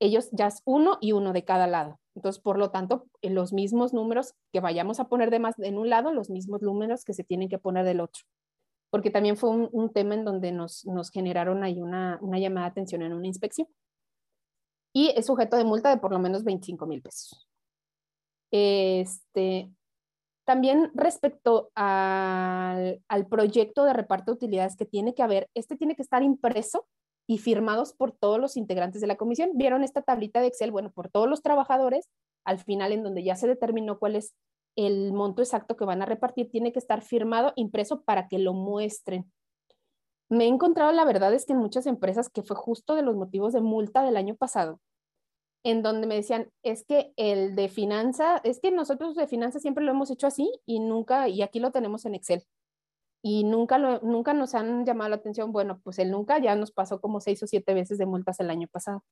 ellos ya es uno y uno de cada lado. Entonces, por lo tanto, los mismos números que vayamos a poner de más en un lado, los mismos números que se tienen que poner del otro. Porque también fue un, tema en donde nos, generaron ahí una, una llamada de atención en una inspección y es sujeto de multa de por lo menos 25 mil pesos. Este, también respecto al, al, proyecto de reparto de utilidades que tiene que haber, este tiene que estar impreso y firmados por todos los integrantes de la comisión. ¿Vieron esta tablita de Excel? Bueno, por todos los trabajadores, al final en donde ya se determinó cuál es el monto exacto que van a repartir, tiene que estar firmado, impreso para que lo muestren me he encontrado, la verdad es que en muchas empresas, que fue justo de los motivos de multa del año pasado, en donde me decían, es que el de finanza, es que nosotros de finanza siempre lo hemos hecho así y nunca, y aquí lo tenemos en Excel. Y nunca, lo, nunca nos han llamado la atención. Bueno, pues el nunca ya nos pasó como seis o siete veces de multas el año pasado.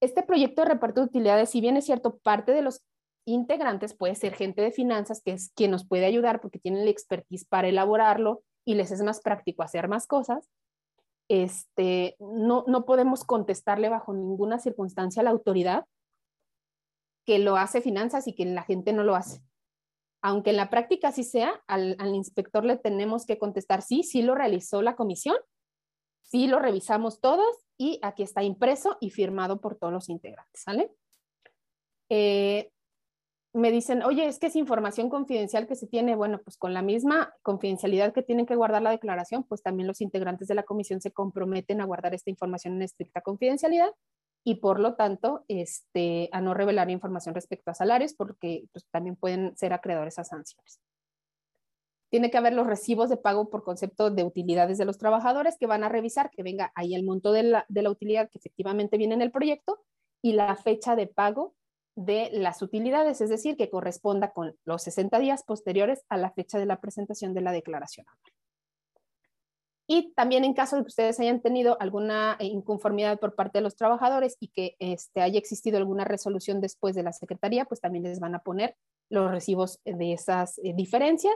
Este proyecto de reparto de utilidades, si bien es cierto, parte de los integrantes puede ser gente de finanzas, que es quien nos puede ayudar porque tienen la expertise para elaborarlo, y les es más práctico hacer más cosas, este, no, no podemos contestarle bajo ninguna circunstancia a la autoridad que lo hace finanzas y que la gente no lo hace. Aunque en la práctica sí sea, al, al inspector le tenemos que contestar, sí, sí lo realizó la comisión, sí lo revisamos todos y aquí está impreso y firmado por todos los integrantes, ¿sale? Eh, me dicen, oye, es que es información confidencial que se tiene, bueno, pues con la misma confidencialidad que tienen que guardar la declaración, pues también los integrantes de la comisión se comprometen a guardar esta información en estricta confidencialidad y por lo tanto este, a no revelar información respecto a salarios porque pues, también pueden ser acreedores a sanciones. Tiene que haber los recibos de pago por concepto de utilidades de los trabajadores que van a revisar, que venga ahí el monto de la, de la utilidad que efectivamente viene en el proyecto y la fecha de pago de las utilidades, es decir, que corresponda con los 60 días posteriores a la fecha de la presentación de la declaración anual. Y también en caso de que ustedes hayan tenido alguna eh, inconformidad por parte de los trabajadores y que este, haya existido alguna resolución después de la Secretaría, pues también les van a poner los recibos de esas eh, diferencias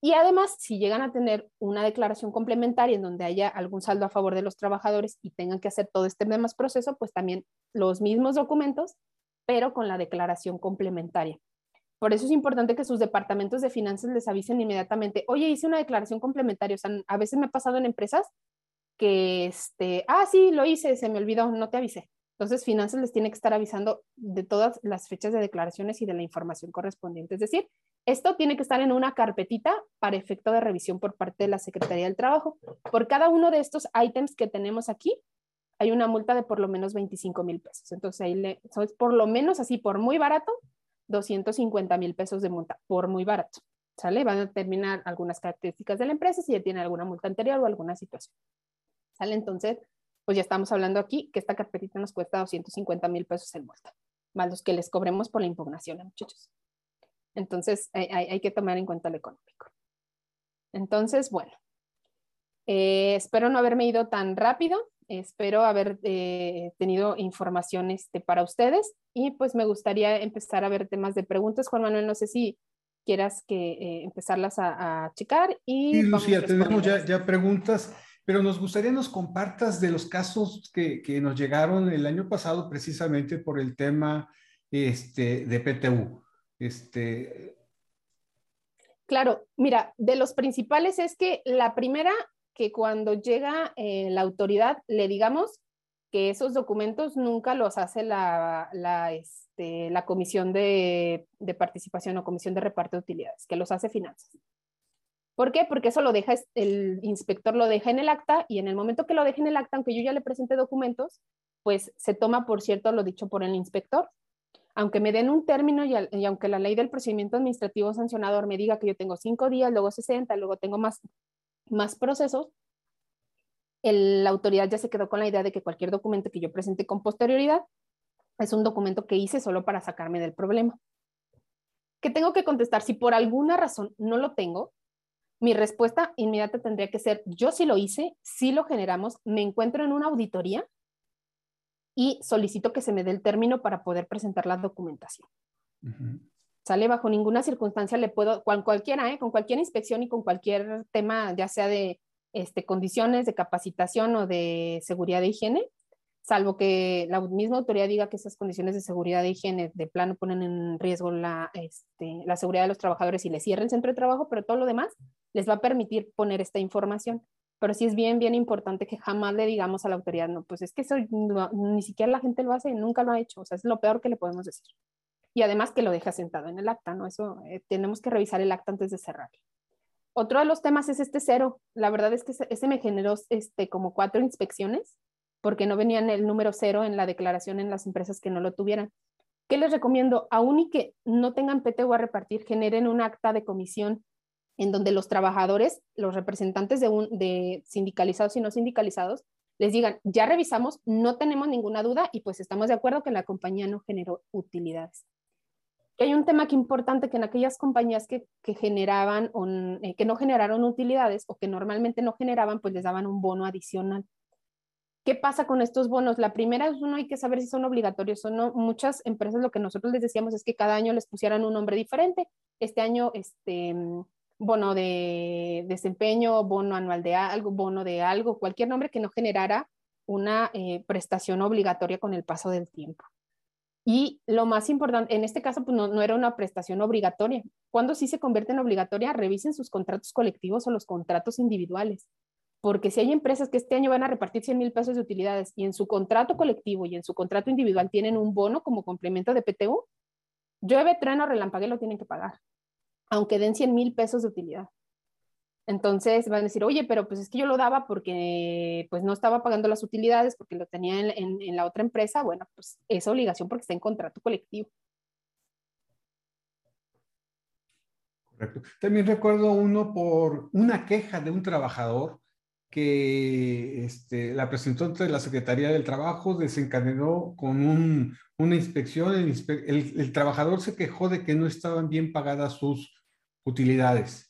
Y además, si llegan a tener una declaración complementaria en donde haya algún saldo a favor de los trabajadores y tengan que hacer todo este demás proceso, pues también los mismos documentos, pero con la declaración complementaria. Por eso es importante que sus departamentos de finanzas les avisen inmediatamente, oye, hice una declaración complementaria. O sea, a veces me ha pasado en empresas que, este, ah, sí, lo hice, se me olvidó, no te avisé. Entonces, finanzas les tiene que estar avisando de todas las fechas de declaraciones y de la información correspondiente. Es decir, esto tiene que estar en una carpetita para efecto de revisión por parte de la Secretaría del Trabajo. Por cada uno de estos ítems que tenemos aquí, hay una multa de por lo menos 25 mil pesos. Entonces, ahí le, es por lo menos así, por muy barato, 250 mil pesos de multa, por muy barato. ¿Sale? Van a determinar algunas características de la empresa, si ya tiene alguna multa anterior o alguna situación. ¿Sale? Entonces, pues ya estamos hablando aquí que esta carpetita nos cuesta 250 mil pesos en multa, más los que les cobremos por la impugnación, muchachos. Entonces, hay, que tomar en cuenta lo económico. Entonces, bueno, eh, espero no haberme ido tan rápido, espero haber eh, tenido información este, para ustedes y pues me gustaría empezar a ver temas de preguntas. Juan Manuel, no sé si quieras que eh, empezarlas a, checar. Y sí, Lucía, tenemos ya, ya preguntas pero nos gustaría nos compartas de los casos que, que nos llegaron el año pasado precisamente por el tema este, de PTU. Este... Claro, mira, de los principales es que la primera, que cuando llega eh, la autoridad le digamos que esos documentos nunca los hace la, la, este, comisión de, de, participación o comisión de reparto de utilidades, que los hace finanzas. ¿Por qué? Porque eso lo deja, el inspector lo deja en el acta y en el momento que lo deje en el acta, aunque yo ya le presente documentos, pues se toma por cierto lo dicho por el inspector. Aunque me den un término y, aunque la ley del procedimiento administrativo sancionador me diga que yo tengo cinco días, luego 60, luego tengo más, más procesos, la autoridad ya se quedó con la idea de que cualquier documento que yo presente con posterioridad es un documento que hice solo para sacarme del problema. ¿Qué tengo que contestar? Si por alguna razón no lo tengo, mi respuesta inmediata tendría que ser, yo sí lo hice, sí lo generamos, me encuentro en una auditoría y solicito que se me dé el término para poder presentar la documentación. Sale bajo ninguna circunstancia, le puedo, con cualquiera, ¿eh? con cualquier inspección y con cualquier tema, ya sea de este, condiciones de capacitación o de seguridad de higiene, salvo que la misma autoridad diga que esas condiciones de seguridad de higiene de plano ponen en riesgo la, este, la seguridad de los trabajadores y les cierren el centro de trabajo, pero todo lo demás les va a permitir poner esta información. Pero sí es bien, bien importante que jamás le digamos a la autoridad, no, pues es que eso ni siquiera la gente lo hace, nunca lo ha hecho, o sea, es lo peor que le podemos decir. Y además que lo deja sentado en el acta, ¿no? Eso eh, tenemos que revisar el acta antes de cerrar. Otro de los temas es este cero. La verdad es que ese, me generó este, como cuatro inspecciones porque no venían el número cero en la declaración en las empresas que no lo tuvieran. ¿Qué les recomiendo? Aún y que no tengan PTU a repartir, generen un acta de comisión en donde los trabajadores, los representantes de, un, de sindicalizados y no sindicalizados, les digan, ya revisamos, no tenemos ninguna duda y pues estamos de acuerdo que la compañía no generó utilidades. Hay un tema que importante que en aquellas compañías que, que generaban, eh, que no generaron utilidades o que normalmente no generaban, pues les daban un bono adicional. ¿Qué pasa con estos bonos? La primera es uno, hay que saber si son obligatorios o no. Muchas empresas lo que nosotros les decíamos es que cada año les pusieran un nombre diferente. Este año, este, bono de desempeño, bono anual de algo, bono de algo, cualquier nombre que no generara una eh, prestación obligatoria con el paso del tiempo. Y lo más importante, en este caso, pues no, era una prestación obligatoria. Cuando sí se convierte en obligatoria, revisen sus contratos colectivos o los contratos individuales porque si hay empresas que este año van a repartir 100 mil pesos de utilidades y en su contrato colectivo y en su contrato individual tienen un bono como complemento de PTU, llueve, trueno, relampague, lo tienen que pagar, aunque den 100 mil pesos de utilidad. Entonces van a decir, oye, pero pues es que yo lo daba porque pues no estaba pagando las utilidades, porque lo tenía en, la otra empresa. Bueno, pues es obligación porque está en contrato colectivo. Correcto. También recuerdo uno por una queja de un trabajador que este, la presentó ante la Secretaría del Trabajo, desencadenó con un, una inspección, el, trabajador se quejó de que no estaban bien pagadas sus utilidades.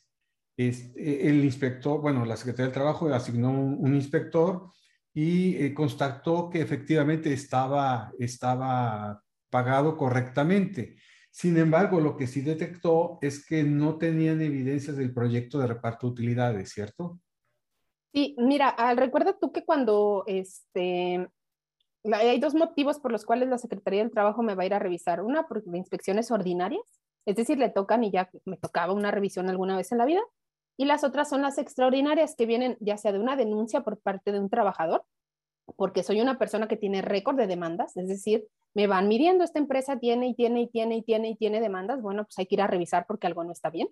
Este, el inspector, bueno, la Secretaría del Trabajo asignó un, inspector y eh, constató que efectivamente estaba, estaba pagado correctamente. Sin embargo, lo que sí detectó es que no tenían evidencias del proyecto de reparto de utilidades, ¿cierto? Sí, mira, recuerda tú que cuando este, hay dos motivos por los cuales la Secretaría del Trabajo me va a ir a revisar. Una, por inspecciones ordinarias, es decir, le tocan y ya me tocaba una revisión alguna vez en la vida. Y las otras son las extraordinarias que vienen ya sea de una denuncia por parte de un trabajador, porque soy una persona que tiene récord de demandas, es decir, me van midiendo, esta empresa tiene y tiene y tiene y tiene y tiene demandas, bueno, pues hay que ir a revisar porque algo no está bien.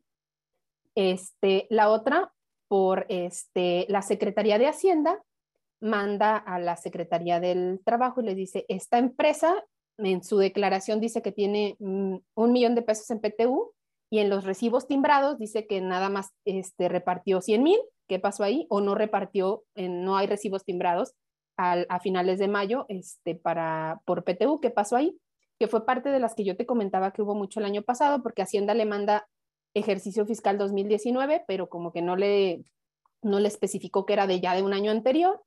Este, la otra, por este, la Secretaría de Hacienda, manda a la Secretaría del Trabajo y les dice, esta empresa en su declaración dice que tiene mm, un millón de pesos en PTU y en los recibos timbrados dice que nada más este, repartió 100 mil, ¿qué pasó ahí? O no repartió, no hay recibos timbrados a finales de mayo este, para, por PTU, ¿qué pasó ahí? Que fue parte de las que yo te comentaba que hubo mucho el año pasado, porque Hacienda le manda ejercicio fiscal 2019, pero como que no le, no le especificó que era de ya de un año anterior,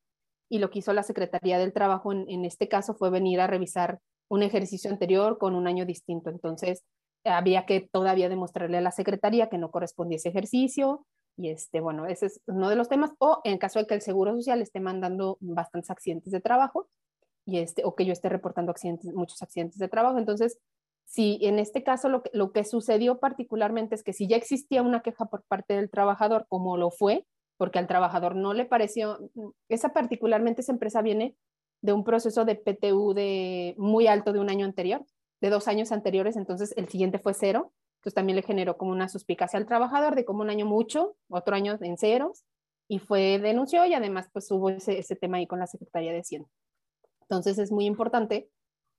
y lo que hizo la Secretaría del Trabajo en este caso fue venir a revisar un ejercicio anterior con un año distinto. Entonces, había que todavía demostrarle a la Secretaría que no correspondía ese ejercicio, y este, bueno, ese es uno de los temas. O en caso de que el Seguro Social esté mandando bastantes accidentes de trabajo, y este, o que yo esté reportando muchos accidentes de trabajo. Entonces, si en este caso lo que, lo que sucedió particularmente es que si ya existía una queja por parte del trabajador, como lo fue, porque al trabajador no le pareció, esa particularmente esa empresa viene de un proceso de PTU de muy alto de un año anterior, de dos años anteriores, entonces el siguiente fue cero, entonces también le generó como una suspicacia al trabajador de como un año mucho, otro año en ceros, y fue denunció y además pues hubo ese, ese tema ahí con la Secretaría de Hacienda. Entonces es muy importante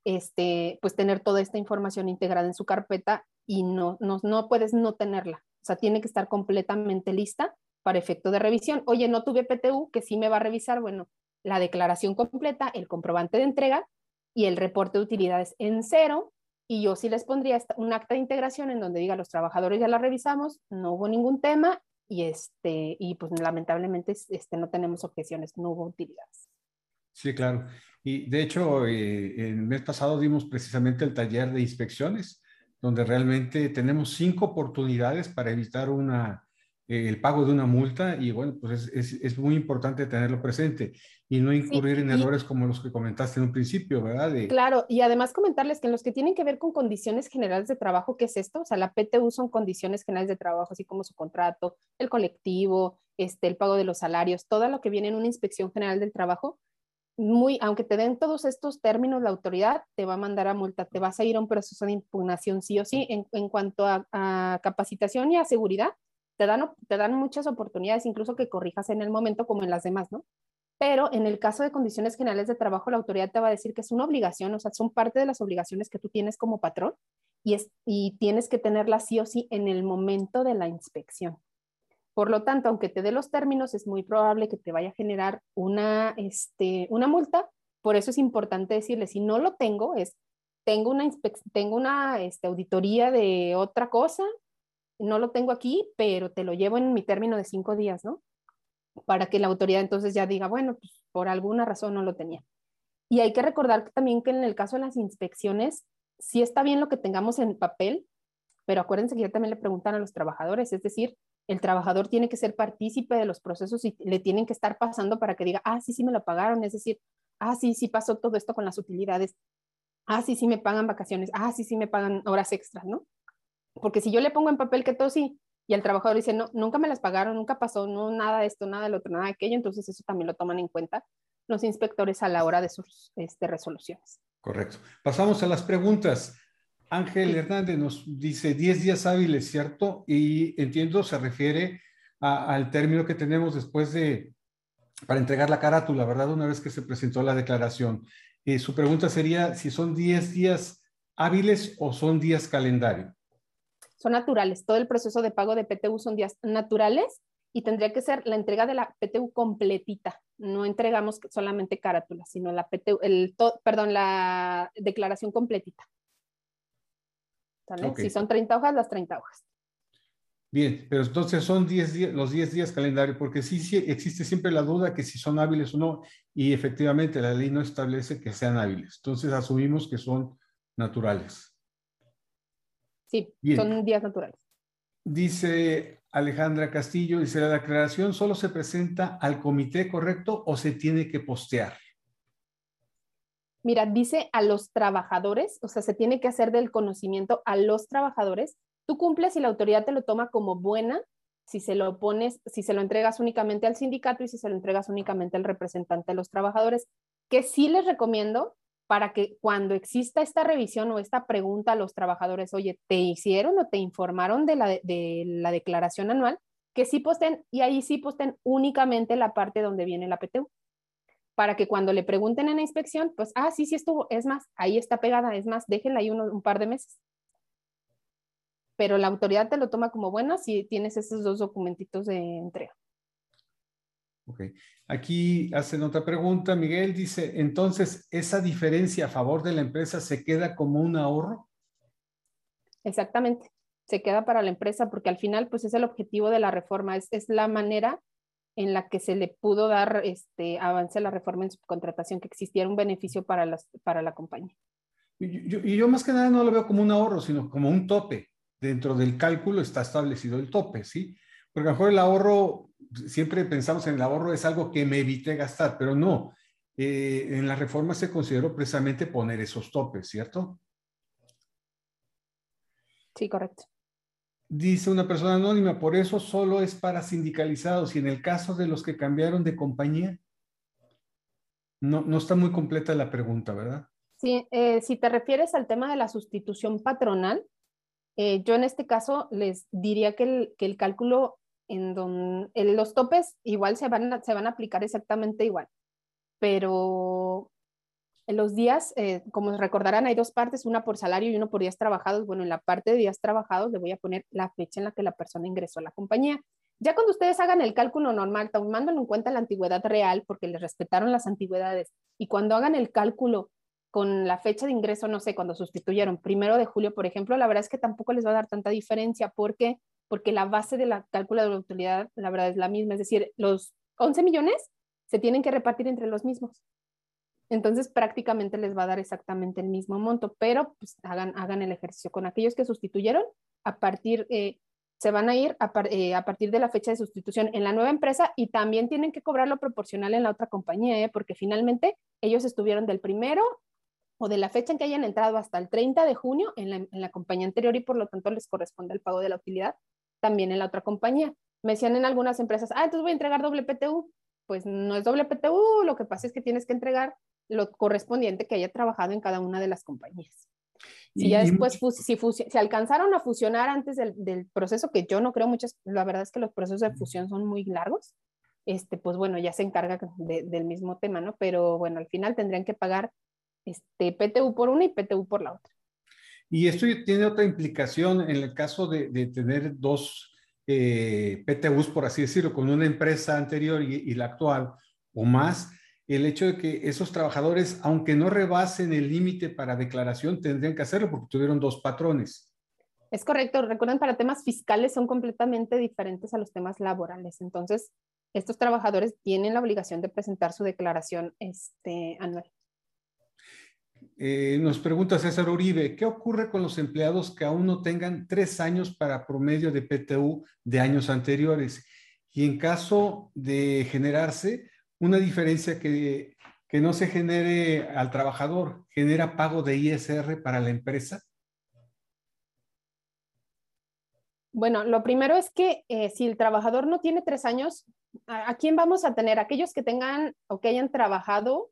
este, pues tener toda esta información integrada en su carpeta y no, no, no puedes no tenerla. O sea, tiene que estar completamente lista para efecto de revisión. Oye, no tuve PTU, que sí me va a revisar, bueno, la declaración completa, el comprobante de entrega y el reporte de utilidades en cero y yo sí les pondría un acta de integración en donde diga los trabajadores ya la revisamos, no hubo ningún tema y, este, y pues lamentablemente este, no tenemos objeciones, no hubo utilidades. Sí, claro. Y de hecho, eh, el mes pasado dimos precisamente el taller de inspecciones, donde realmente tenemos cinco oportunidades para evitar una, el pago de una multa y bueno, pues es, es, es muy importante tenerlo presente y no incurrir en errores como los que comentaste en un principio, ¿verdad? Claro, y además comentarles que en los que tienen que ver con condiciones generales de trabajo, ¿qué es esto? O sea, la PTU son condiciones generales de trabajo, así como su contrato, el colectivo, este, el pago de los salarios, todo lo que viene en una inspección general del trabajo, muy, aunque te den todos estos términos, la autoridad te va a mandar a multa, te vas a ir a un proceso de impugnación sí o sí en, en cuanto a, a capacitación y a seguridad te dan, te dan muchas oportunidades, incluso que corrijas en el momento como en las demás, ¿no? Pero en el caso de condiciones generales de trabajo, la autoridad te va a decir que es una obligación, o sea, son parte de las obligaciones que tú tienes como patrón y, es, y tienes que tenerlas sí o sí en el momento de la inspección. Por lo tanto, aunque te dé los términos, es muy probable que te vaya a generar una, este, una multa. Por eso es importante decirle, si no lo tengo, es, tengo una, tengo una este, auditoría de otra cosa no lo tengo aquí, pero te lo llevo en mi término de cinco días, ¿no? Para que la autoridad entonces ya diga, bueno, pues por alguna razón no lo tenía. Y hay que recordar también que en el caso de las inspecciones, sí está bien lo que tengamos en papel, pero acuérdense que ya también le preguntan a los trabajadores, es decir, el trabajador tiene que ser partícipe de los procesos y le tienen que estar pasando para que diga, ah, sí, sí me lo pagaron, es decir, ah, sí, sí pasó todo esto con las utilidades, ah, sí, sí me pagan vacaciones, ah, sí, sí me pagan horas extras, ¿no? Porque si yo le pongo en papel que todo sí, y el trabajador dice, no, nunca me las pagaron, nunca pasó, no, nada de esto, nada de lo otro, nada de aquello, entonces eso también lo toman en cuenta los inspectores a la hora de sus este, resoluciones. Correcto. Pasamos a las preguntas. Ángel Hernández nos dice 10 días hábiles, ¿cierto? Y entiendo, se refiere al término que tenemos después de, para entregar la carátula, ¿verdad? Una vez que se presentó la declaración. Eh, su pregunta sería si son 10 días hábiles o son días calendario son naturales. Todo el proceso de pago de PTU son días naturales y tendría que ser la entrega de la PTU completita. No entregamos solamente carátula, sino la PTU, el perdón, la declaración completita. Si son 30 hojas, las 30 hojas. Bien, pero entonces son 10 días, los 10 días calendario, porque sí, sí existe siempre la duda que si son hábiles o no, y efectivamente la ley no establece que sean hábiles. Entonces asumimos que son naturales. Sí, son días naturales. Dice Alejandra Castillo, dice, la declaración solo se presenta al comité correcto o se tiene que postear. Mira, dice a los trabajadores, o sea, se tiene que hacer del conocimiento a los trabajadores. Tú cumples y la autoridad te lo toma como buena si se lo pones, si se lo entregas únicamente al sindicato y si se lo entregas únicamente al representante de los trabajadores, que sí les recomiendo para que cuando exista esta revisión o esta pregunta a los trabajadores, oye, ¿te hicieron o te informaron de la, de la declaración anual? Que sí posten, y ahí sí posten únicamente la parte donde viene la PTU para que cuando le pregunten en la inspección, pues, ah, sí, sí estuvo, es más, ahí está pegada, es más, déjenla ahí un par de meses. Pero la autoridad te lo toma como bueno si tienes esos dos documentitos de entrega. Ok. Aquí hacen otra pregunta. Miguel dice, entonces, ¿esa diferencia a favor de la empresa se queda como un ahorro? Exactamente. Se queda para la empresa porque al final, pues es el objetivo de la reforma, es, es la manera en la que se le pudo dar este avance a la reforma en subcontratación, que existiera un beneficio para, las, para la compañía. Y yo, y yo, más que nada no lo veo como un ahorro, sino como un tope. Dentro del cálculo está establecido el tope, ¿sí? Porque a lo mejor el ahorro, siempre pensamos en el ahorro es algo que me evite gastar, pero no. Eh, en la reforma se consideró precisamente poner esos topes, ¿cierto? Sí, correcto. Dice una persona anónima, por eso solo es para sindicalizados y en el caso de los que cambiaron de compañía, no, no está muy completa la pregunta, ¿verdad? Sí, eh, si te refieres al tema de la sustitución patronal, eh, yo en este caso les diría que el, que el cálculo en donde los topes igual se van, se van a aplicar exactamente igual, pero en los días, eh, como recordarán, hay dos partes, una por salario y uno por días trabajados. Bueno, en la parte de días trabajados le voy a poner la fecha en la que la persona ingresó a la compañía. Ya cuando ustedes hagan el cálculo normal, tomando en cuenta la antigüedad real, porque les respetaron las antigüedades, y cuando hagan el cálculo con la fecha de ingreso, no sé, cuando sustituyeron primero de julio, por ejemplo, la verdad es que tampoco les va a dar tanta diferencia. ¿Por qué? Porque la base de la cálculo de la utilidad, la verdad, es la misma. Es decir, los 11 millones se tienen que repartir entre los mismos. Entonces prácticamente les va a dar exactamente el mismo monto, pero pues hagan, hagan el ejercicio. Con aquellos que sustituyeron, a partir, eh, se van a ir eh, a, partir de la fecha de sustitución en la nueva empresa y también tienen que cobrarlo proporcional en la otra compañía, ¿eh? porque finalmente ellos estuvieron del primero o de la fecha en que hayan entrado hasta el 30 de junio en la, en la compañía anterior y por lo tanto les corresponde el pago de la utilidad también en la otra compañía. Me decían en algunas empresas, ah, entonces voy a entregar doble PTU. Pues no es doble PTU, lo que pasa es que tienes que entregar lo correspondiente que haya trabajado en cada una de las compañías. Si ya después, si, si, alcanzaron a fusionar antes del, del, proceso, que yo no creo muchas, la verdad es que los procesos de fusión son muy largos, este, pues bueno, ya se encarga del mismo tema, ¿no? Pero bueno, al final tendrían que pagar este, PTU por una y PTU por la otra. Y esto tiene otra implicación en el caso de, tener dos eh, PTUs, por así decirlo, con una empresa anterior y, y la actual o más el hecho de que esos trabajadores, aunque no rebasen el límite para declaración, tendrían que hacerlo porque tuvieron dos patrones. Es correcto. Recuerden, para temas fiscales son completamente diferentes a los temas laborales. Entonces, estos trabajadores tienen la obligación de presentar su declaración este, anual. Eh, nos pregunta César Uribe, ¿qué ocurre con los empleados que aún no tengan tres años para promedio de PTU de años anteriores? Y en caso de generarse, una diferencia que, que no se genere al trabajador, genera pago de ISR para la empresa? Bueno, lo primero es que eh, si el trabajador no tiene tres años, ¿a, quién vamos a tener? Aquellos que tengan o que hayan trabajado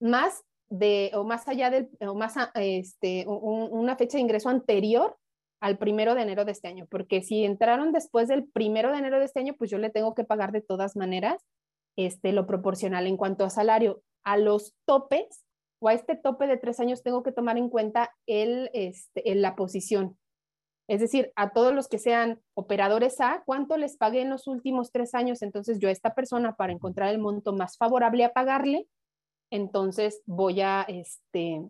más de o más allá del o más este una fecha de ingreso anterior al primero de enero de este año, porque si entraron después del primero de enero de este año, pues yo le tengo que pagar de todas maneras este, lo proporcional en cuanto a salario. A los topes o a este tope de tres años tengo que tomar en cuenta el, este, la posición. Es decir, a todos los que sean operadores A, ¿cuánto les pagué en los últimos tres años? Entonces yo a esta persona para encontrar el monto más favorable a pagarle, entonces voy a, este,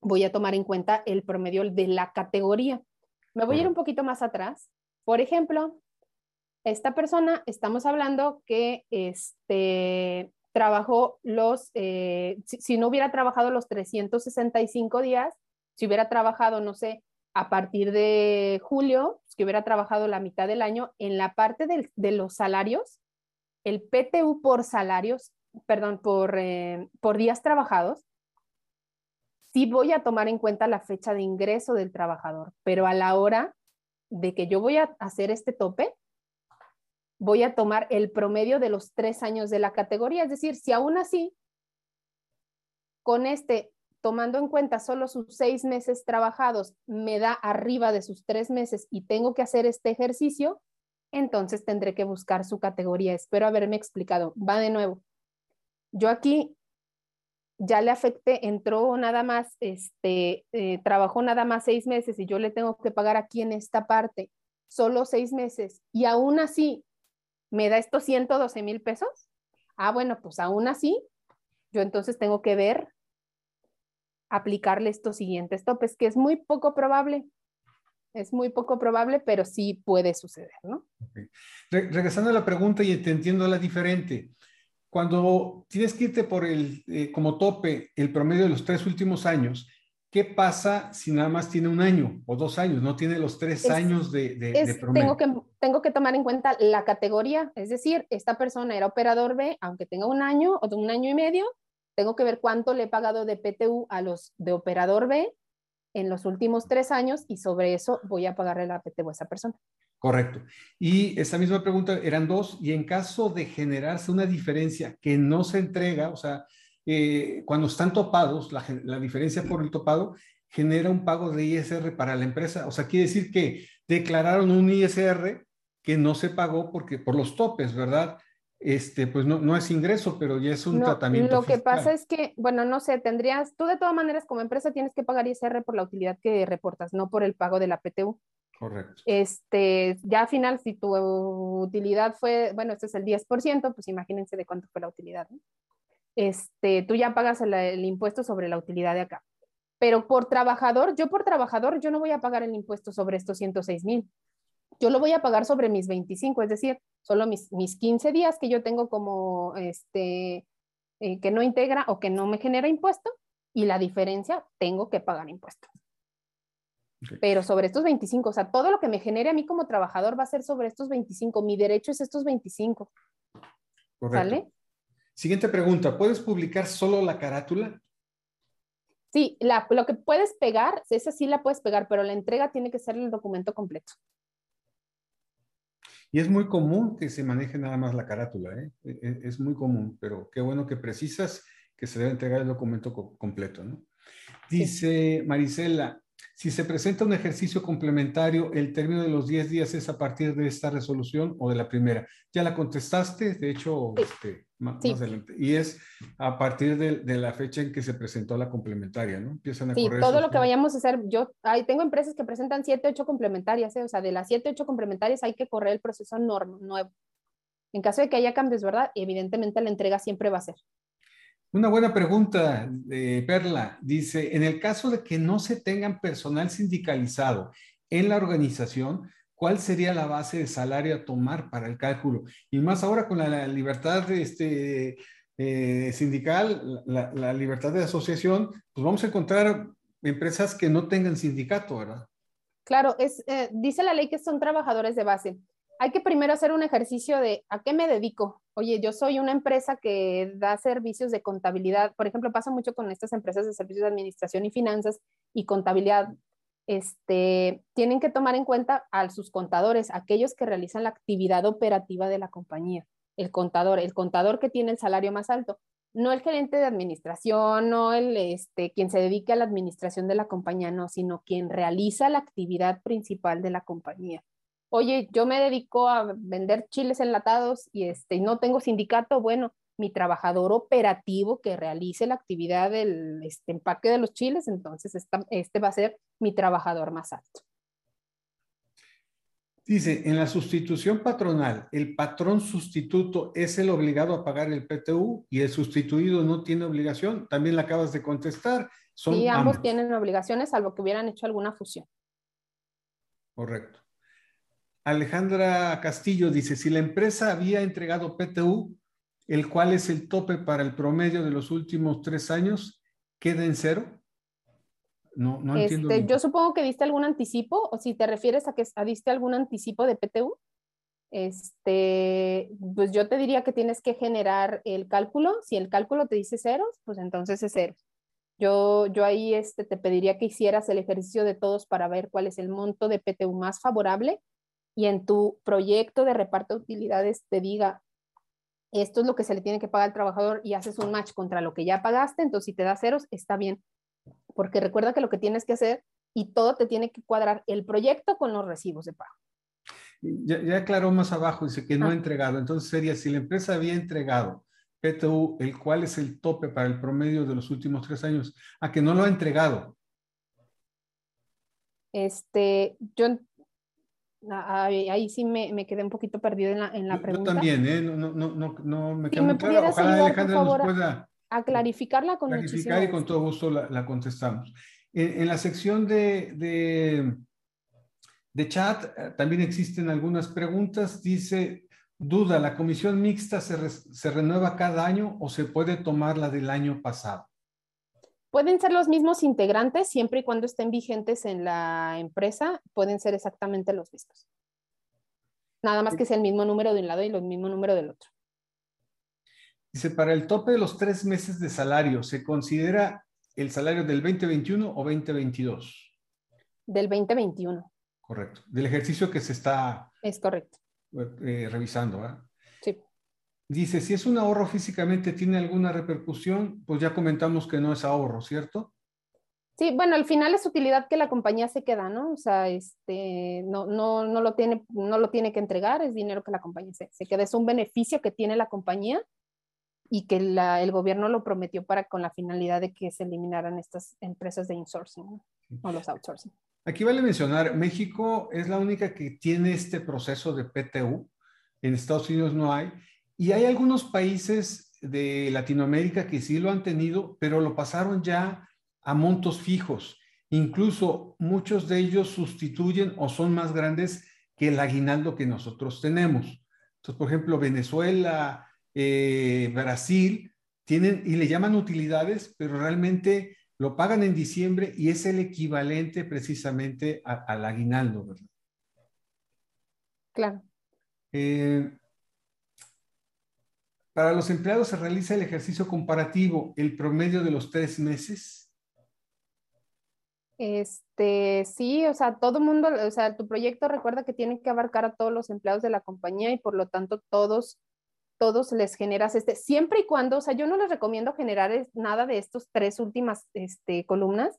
voy a tomar en cuenta el promedio de la categoría. Me voy a ir un poquito más atrás. Por ejemplo, esta persona, estamos hablando que este, trabajó los, eh, si, no hubiera trabajado los 365 días, si hubiera trabajado, no sé, a partir de julio, que hubiera trabajado la mitad del año, en la parte de los salarios, el PTU por salarios, perdón, por, eh, por días trabajados, sí voy a tomar en cuenta la fecha de ingreso del trabajador, pero a la hora de que yo voy a hacer este tope, voy a tomar el promedio de los tres años de la categoría. Es decir, si aún así, con este, tomando en cuenta solo sus seis meses trabajados, me da arriba de sus tres meses y tengo que hacer este ejercicio, entonces tendré que buscar su categoría. Espero haberme explicado. Va de nuevo. Yo aquí ya le afecté, entró nada más, este, eh, trabajó nada más seis meses y yo le tengo que pagar aquí en esta parte solo seis meses y aún así me da estos 112 mil pesos. Ah, bueno, pues aún así, yo entonces tengo que ver, aplicarle estos siguientes topes, que es muy poco probable. Es muy poco probable, pero sí puede suceder, ¿no? regresando a la pregunta y entendiendo la diferente, cuando tienes que irte por el, eh, como tope, el promedio de los tres últimos años, ¿qué pasa si nada más tiene un año o dos años? No tiene los tres años de, de, promedio. Tengo que, tengo que tomar en cuenta la categoría, es decir, esta persona era operador B, aunque tenga un año o un año y medio, tengo que ver cuánto le he pagado de PTU a los de operador B en los últimos tres años y sobre eso voy a pagarle la PTU a esa persona. Correcto. Y esa misma pregunta eran dos, y en caso de generarse una diferencia que no se entrega, o sea, eh, cuando están topados, la, la, diferencia por el topado genera un pago de ISR para la empresa. O sea, quiere decir que declararon un ISR que no se pagó porque por los topes, ¿verdad? Este, pues no, no es ingreso, pero ya es un tratamiento. Lo que pasa es que, bueno, no sé, tendrías, tú de todas maneras como empresa tienes que pagar ISR por la utilidad que reportas, no por el pago de la PTU. Correcto. Este, ya al final, si tu utilidad fue, bueno, este es el 10%, pues imagínense de cuánto fue la utilidad. Este, tú ya pagas el, impuesto sobre la utilidad de acá. Pero por trabajador, yo por trabajador, yo no voy a pagar el impuesto sobre estos 106 mil. Yo lo voy a pagar sobre mis 25, es decir, solo mis, mis 15 días que yo tengo como, este, eh, que no integra o que no me genera impuesto y la diferencia tengo que pagar Pero sobre estos 25, o sea, todo lo que me genere a mí como trabajador va a ser sobre estos 25. Mi derecho es estos 25. Correcto. ¿Sale? Siguiente pregunta, ¿puedes publicar solo la carátula? Sí, la, lo que puedes pegar, esa sí la puedes pegar, pero la entrega tiene que ser el documento completo. Y es muy común que se maneje nada más la carátula, ¿eh? E, e, es muy común, pero qué bueno que precisas que se debe entregar el documento completo, ¿no? Dice Marisela, si se presenta un ejercicio complementario, el término de los 10 días es a partir de esta resolución o de la primera. Ya la contestaste, de hecho, este, más, adelante. Y es a partir de, la fecha en que se presentó la complementaria, ¿no? Empiezan a sí, todo lo que vayamos a hacer, yo ahí tengo empresas que presentan 7, 8 complementarias, ¿eh? o sea, de las 7, 8 complementarias hay que correr el proceso nuevo. En caso de que haya cambios, ¿verdad? Evidentemente la entrega siempre va a ser. Una buena pregunta de Perla. Dice, en el caso de que no se tengan personal sindicalizado en la organización, ¿cuál sería la base de salario a tomar para el cálculo? Y más ahora con la, libertad este, eh, sindical, la, libertad de asociación, pues vamos a encontrar empresas que no tengan sindicato, ¿verdad? Claro, es, eh, dice la ley que son trabajadores de base hay que primero hacer un ejercicio de a qué me dedico. Oye, yo soy una empresa que da servicios de contabilidad. Por ejemplo, pasa mucho con estas empresas de servicios de administración y finanzas y contabilidad. Este, tienen que tomar en cuenta a sus contadores, aquellos que realizan la actividad operativa de la compañía. El contador, el contador que tiene el salario más alto, no el gerente de administración, no el este, quien se dedique a la administración de la compañía, no, sino quien realiza la actividad principal de la compañía oye, yo me dedico a vender chiles enlatados y este, no tengo sindicato, bueno, mi trabajador operativo que realice la actividad del este, empaque de los chiles, entonces este va a ser mi trabajador más alto. Dice, en la sustitución patronal, el patrón sustituto es el obligado a pagar el PTU y el sustituido no tiene obligación. También la acabas de contestar. Son sí, ambos tienen obligaciones, salvo que hubieran hecho alguna fusión. Correcto. Alejandra Castillo dice, si la empresa había entregado PTU, el cual es el tope para el promedio de los últimos tres años, ¿queda en cero? No, no entiendo. Este, yo supongo que diste algún anticipo, o si te refieres a que diste algún anticipo de PTU, este, pues yo te diría que tienes que generar el cálculo. Si el cálculo te dice ceros, pues entonces es ceros. Yo, yo ahí este, te pediría que hicieras el ejercicio de todos para ver cuál es el monto de PTU más favorable y en tu proyecto de reparto de utilidades te diga, esto es lo que se le tiene que pagar al trabajador y haces un match contra lo que ya pagaste, entonces si te da ceros, está bien. Porque recuerda que lo que tienes que hacer y todo te tiene que cuadrar el proyecto con los recibos de pago. Ya, aclaró más abajo, dice que no ha ah. entregado. Entonces sería, si la empresa había entregado PTU, el cual es el tope para el promedio de los últimos tres años, a que no lo ha entregado. Este, yo ahí, sí me, quedé un poquito perdido en la, en la pregunta. Yo también, ¿eh? No, no, no, no me queda muy claro. Ojalá Alejandra nos pueda a clarificarla con clarificar y con todo gusto la, contestamos. En, la sección de, de, de, chat eh, también existen algunas preguntas. Dice, duda, ¿la comisión mixta se, se renueva cada año o se puede tomar la del año pasado? Pueden ser los mismos integrantes siempre y cuando estén vigentes en la empresa, pueden ser exactamente los mismos. Nada más que sea el mismo número de un lado y el mismo número del otro. Dice, para el tope de los tres meses de salario, ¿se considera el salario del 2021 o 2022? Del 2021. Correcto. Del ejercicio que se está... Es correcto. Eh, revisando, ¿verdad? Dice, si es un ahorro físicamente, ¿tiene alguna repercusión? Pues ya comentamos que no es ahorro, ¿cierto? Sí, bueno, al final es utilidad que la compañía se queda, ¿no? O sea, este, no, no, no, lo, tiene, no lo tiene que entregar, es dinero que la compañía se, se queda, es un beneficio que tiene la compañía y que la, el gobierno lo prometió para con la finalidad de que se eliminaran estas empresas de insourcing o los outsourcing. Aquí vale mencionar, México es la única que tiene este proceso de PTU, en Estados Unidos no hay, y hay algunos países de Latinoamérica que sí lo han tenido, pero lo pasaron ya a montos fijos. Incluso muchos de ellos sustituyen o son más grandes que el aguinaldo que nosotros tenemos. Entonces, por ejemplo, Venezuela, eh, Brasil, tienen y le llaman utilidades, pero realmente lo pagan en diciembre y es el equivalente precisamente al aguinaldo, ¿verdad? Claro. Eh, para los empleados se realiza el ejercicio comparativo, el promedio de los tres meses. Este, sí, o sea, todo mundo, o sea, tu proyecto recuerda que tiene que abarcar a todos los empleados de la compañía y por lo tanto todos, todos les generas este, siempre y cuando, o sea, yo no les recomiendo generar nada de estos tres últimas este, columnas,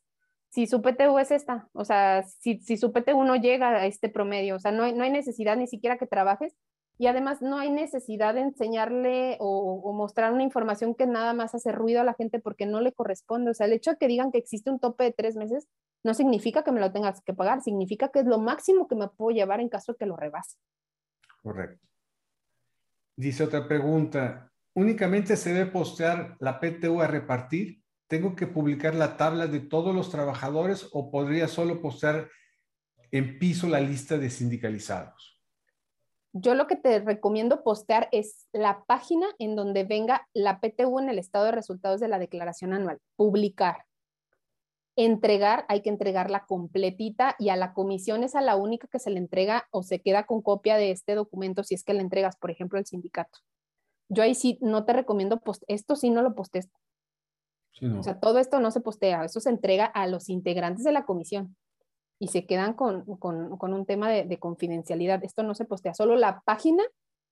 si su PTU es esta, o sea, si, si su PTU no llega a este promedio, o sea, no hay, no hay necesidad ni siquiera que trabajes, y además no hay necesidad de enseñarle o, mostrar una información que nada más hace ruido a la gente porque no le corresponde. O sea, el hecho de que digan que existe un tope de tres meses no significa que me lo tengas que pagar, significa que es lo máximo que me puedo llevar en caso de que lo rebase. Correcto. Dice otra pregunta, ¿únicamente se debe postear la PTU a repartir? ¿Tengo que publicar la tabla de todos los trabajadores o podría solo postear en piso la lista de sindicalizados? Yo lo que te recomiendo postear es la página en donde venga la PTU en el estado de resultados de la declaración anual. Publicar. Entregar, hay que entregarla completita y a la comisión es a la única que se le entrega o se queda con copia de este documento si es que le entregas, por ejemplo, al sindicato. Yo ahí sí no te recomiendo, post esto sí no lo postees. O sea, todo esto no se postea, eso se entrega a los integrantes de la comisión y se quedan con, un tema de, confidencialidad. Esto no se postea, solo la página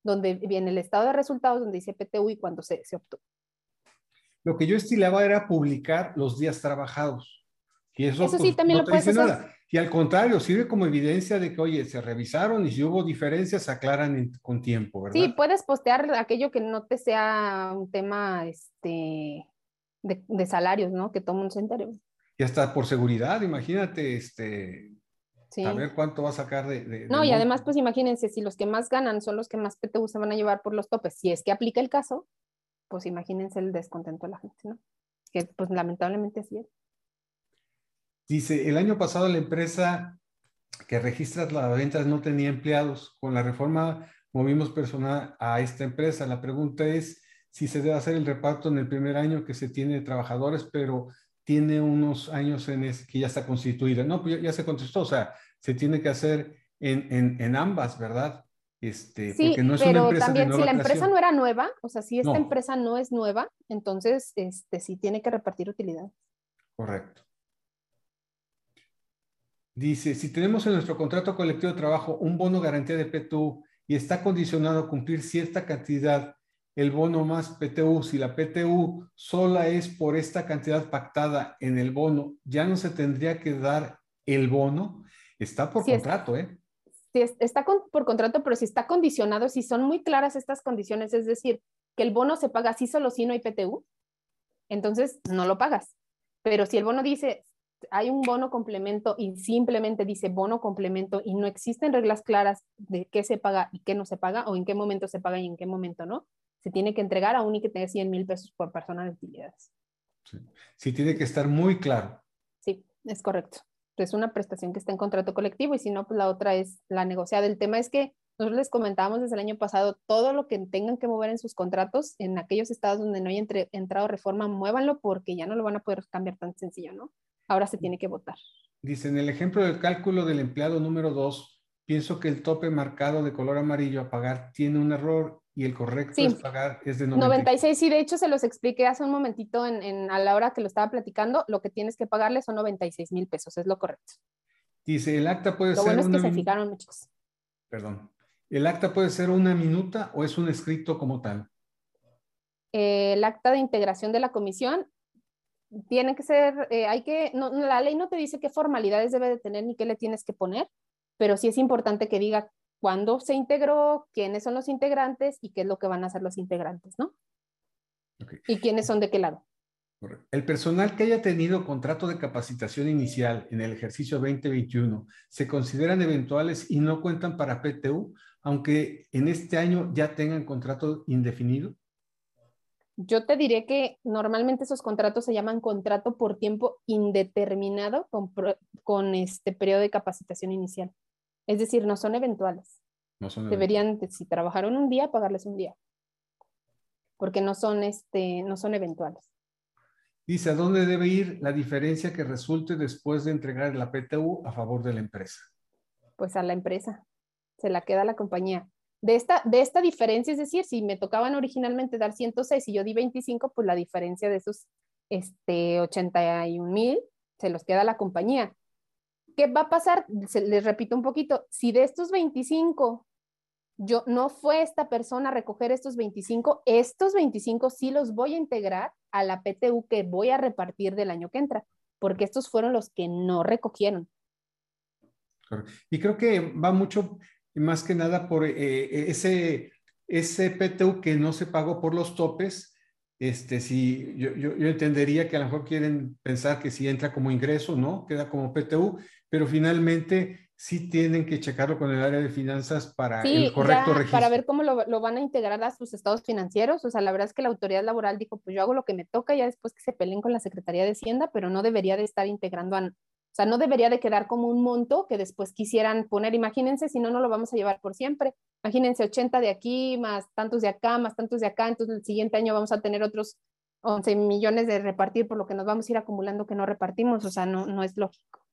donde viene el estado de resultados, donde dice PTU y cuando se, se obtuvo. Lo que yo estilaba era publicar los días trabajados. Y eso, sí pues, también lo puedes hacer. Y al contrario, sirve como evidencia de que, oye, se revisaron y si hubo diferencias, se aclaran con tiempo, ¿verdad? Sí, puedes postear aquello que no te sea un tema este, de, salarios, ¿no? Que todo mundo se entere y hasta por seguridad, imagínate, este, a ver cuánto va a sacar de... no, y además, pues imagínense, si los que más ganan son los que más PTU se van a llevar por los topes, si es que aplica el caso, pues imagínense el descontento de la gente, ¿no? Que pues lamentablemente sí es. Dice, el año pasado la empresa que registra las ventas no tenía empleados. Con la reforma movimos personal a esta empresa. La pregunta es si se debe hacer el reparto en el primer año que se tiene trabajadores, pero tiene unos años en que ya está constituida. No, pues ya, se contestó, o sea, se tiene que hacer en, en, ambas, ¿verdad? Este, sí, porque no es pero una empresa también si la empresa no era nueva, o sea, si esta empresa no es nueva, entonces este, sí tiene que repartir utilidades. Correcto. Dice, si tenemos en nuestro contrato colectivo de trabajo un bono garantía de PTU y está condicionado a cumplir cierta cantidad, el bono más PTU, si la PTU sola es por esta cantidad pactada en el bono, ya no se tendría que dar el bono. Está por contrato, ¿eh? Sí, está por contrato, pero si está condicionado, si son muy claras estas condiciones, es decir, que el bono se paga así solo si no hay PTU, entonces no lo pagas. Pero si el bono dice, hay un bono complemento y simplemente dice bono complemento y no existen reglas claras de qué se paga y qué no se paga o en qué momento se paga y en qué momento no, se tiene que entregar aún y que tenga 100 mil pesos por persona de utilidades. Sí. sí, tiene que estar muy claro. Sí, es correcto. Es una prestación que está en contrato colectivo y si no, pues la otra es la negociada. El tema es que nosotros les comentábamos desde el año pasado, todo lo que tengan que mover en sus contratos, en aquellos estados donde no haya entrado reforma, muévanlo porque ya no lo van a poder cambiar tan sencillo, ¿no? ahora se tiene que votar. Dice, en el ejemplo del cálculo del empleado número 2, pienso que el tope marcado de color amarillo a pagar tiene un error y el correcto es pagar es de 96. 96, sí, de hecho se los expliqué hace un momentito en, a la hora que lo estaba platicando, lo que tienes que pagarle son 96 mil pesos, es lo correcto. Dice, el acta puede ser... Lo bueno es que se fijaron muchos. Perdón. ¿El acta puede ser una minuta o es un escrito como tal? el acta de integración de la comisión tiene que ser, eh, hay que, no, la ley no te dice qué formalidades debe de tener ni qué le tienes que poner, pero sí es importante que diga cuándo se integró, quiénes son los integrantes y qué es lo que van a hacer los integrantes, ¿no? Y quiénes son de qué lado. El personal que haya tenido contrato de capacitación inicial en el ejercicio 2021 se consideran eventuales y no cuentan para PTU, aunque en este año ya tengan contrato indefinido. Yo te diré que normalmente esos contratos se llaman contrato por tiempo indeterminado con, este periodo de capacitación inicial. Es decir, no son eventuales. No son Deberían, si trabajaron un día, pagarles un día. Porque no son, este, no son eventuales. Dice, ¿a dónde debe ir la diferencia que resulte después de entregar la PTU a favor de la empresa? Pues a la empresa. Se la queda la compañía de esta, de esta diferencia, es decir, si me tocaban originalmente dar 106 y yo di 25, pues la diferencia de esos este, 81 mil se los queda la compañía. ¿Qué va a pasar? les repito un poquito, si de estos 25 yo no fue esta persona a recoger estos 25, estos 25 sí los voy a integrar a la PTU que voy a repartir del año que entra, porque estos fueron los que no recogieron. Y creo que va mucho más que nada por eh, ese, ese PTU que no se pagó por los topes. Este, si yo, yo, entendería que a lo mejor quieren pensar que si entra como ingreso, ¿no? Queda como PTU, pero finalmente sí tienen que checarlo con el área de finanzas para el correcto registro. Para ver cómo lo, lo, van a integrar a sus estados financieros. O sea, la verdad es que la autoridad laboral dijo, pues yo hago lo que me toca ya después que se peleen con la Secretaría de Hacienda, pero no debería de estar integrando a, o sea, no debería de quedar como un monto que después quisieran poner, imagínense, si no, no lo vamos a llevar por siempre. Imagínense 80 de aquí, más tantos de acá, más tantos de acá, entonces el siguiente año vamos a tener otros 11 millones de repartir por lo que nos vamos a ir acumulando que no repartimos, o sea, no, no es lógico.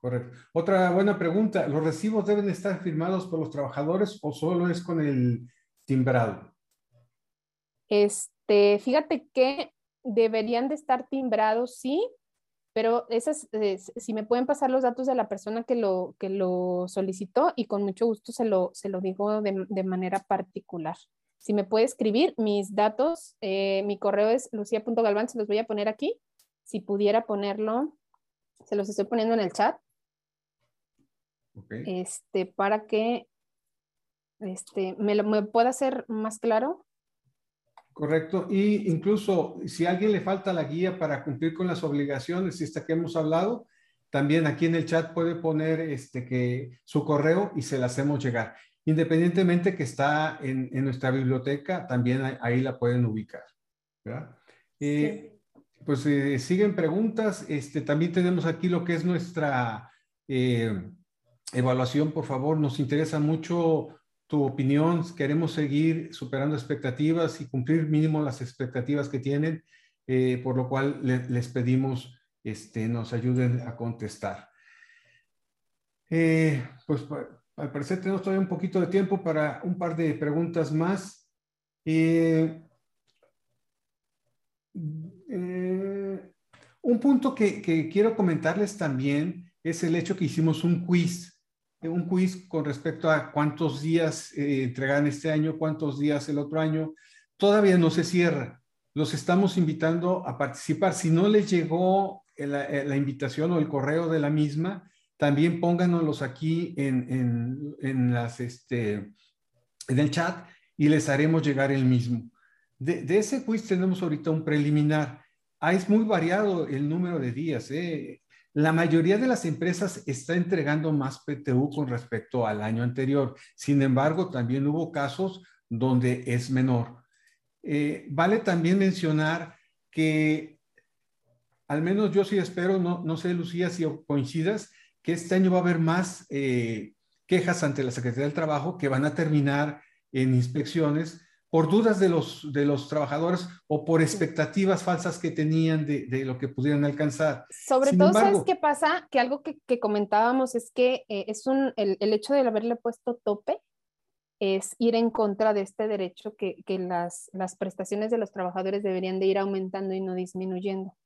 Correcto. Otra buena pregunta, ¿los recibos deben estar firmados por los trabajadores o solo es con el timbrado? Este, fíjate que deberían de estar timbrados, sí, pero esas, si me pueden pasar los datos de la persona que lo, que lo solicitó y con mucho gusto se lo, se lo digo de, de manera particular. Si me puede escribir mis datos, eh, mi correo es lucia.galván, se los voy a poner aquí. Si pudiera ponerlo, se los estoy poniendo en el chat. Este, para que este, me, lo, me pueda hacer más claro. Correcto. Y incluso si a alguien le falta la guía para cumplir con las obligaciones, esta que hemos hablado, también aquí en el chat puede poner este, que su correo y se la hacemos llegar. Independientemente que está en, nuestra biblioteca, también ahí, la pueden ubicar. Eh, pues eh, siguen preguntas. Este, también tenemos aquí lo que es nuestra eh, evaluación, por favor. Nos interesa mucho tu opinión. Queremos seguir superando expectativas y cumplir mínimo las expectativas que tienen. eh, por lo cual les pedimos este, nos ayuden a contestar. Eh, pues al parecer tenemos todavía un poquito de tiempo para un par de preguntas más. Eh, un punto que, que, quiero comentarles también es el hecho que hicimos un quiz, un quiz con respecto a cuántos días entregan este año, cuántos días el otro año. Todavía no se cierra los estamos invitando a participar. Si no les llegó la, invitación o el correo de la misma, también pónganoslos aquí en, en, las, este, en el chat y les haremos llegar el mismo. De, ese quiz tenemos ahorita un preliminar. Ah, es muy variado el número de días. ¿eh? La mayoría de las empresas está entregando más PTU con respecto al año anterior. Sin embargo, también hubo casos donde es menor. Eh, vale también mencionar que, al menos yo sí espero, no, no sé, Lucía, si coincidas, que este año va a haber más eh, quejas ante la Secretaría del Trabajo que van a terminar en inspecciones por dudas de los, de los trabajadores o por expectativas falsas que tenían de, de lo que pudieran alcanzar. Sobre todo, ¿sabes qué pasa? Que algo que, que comentábamos es que eh, es un, el, el, hecho de haberle puesto tope es ir en contra de este derecho que, las, prestaciones de los trabajadores deberían de ir aumentando y no disminuyendo,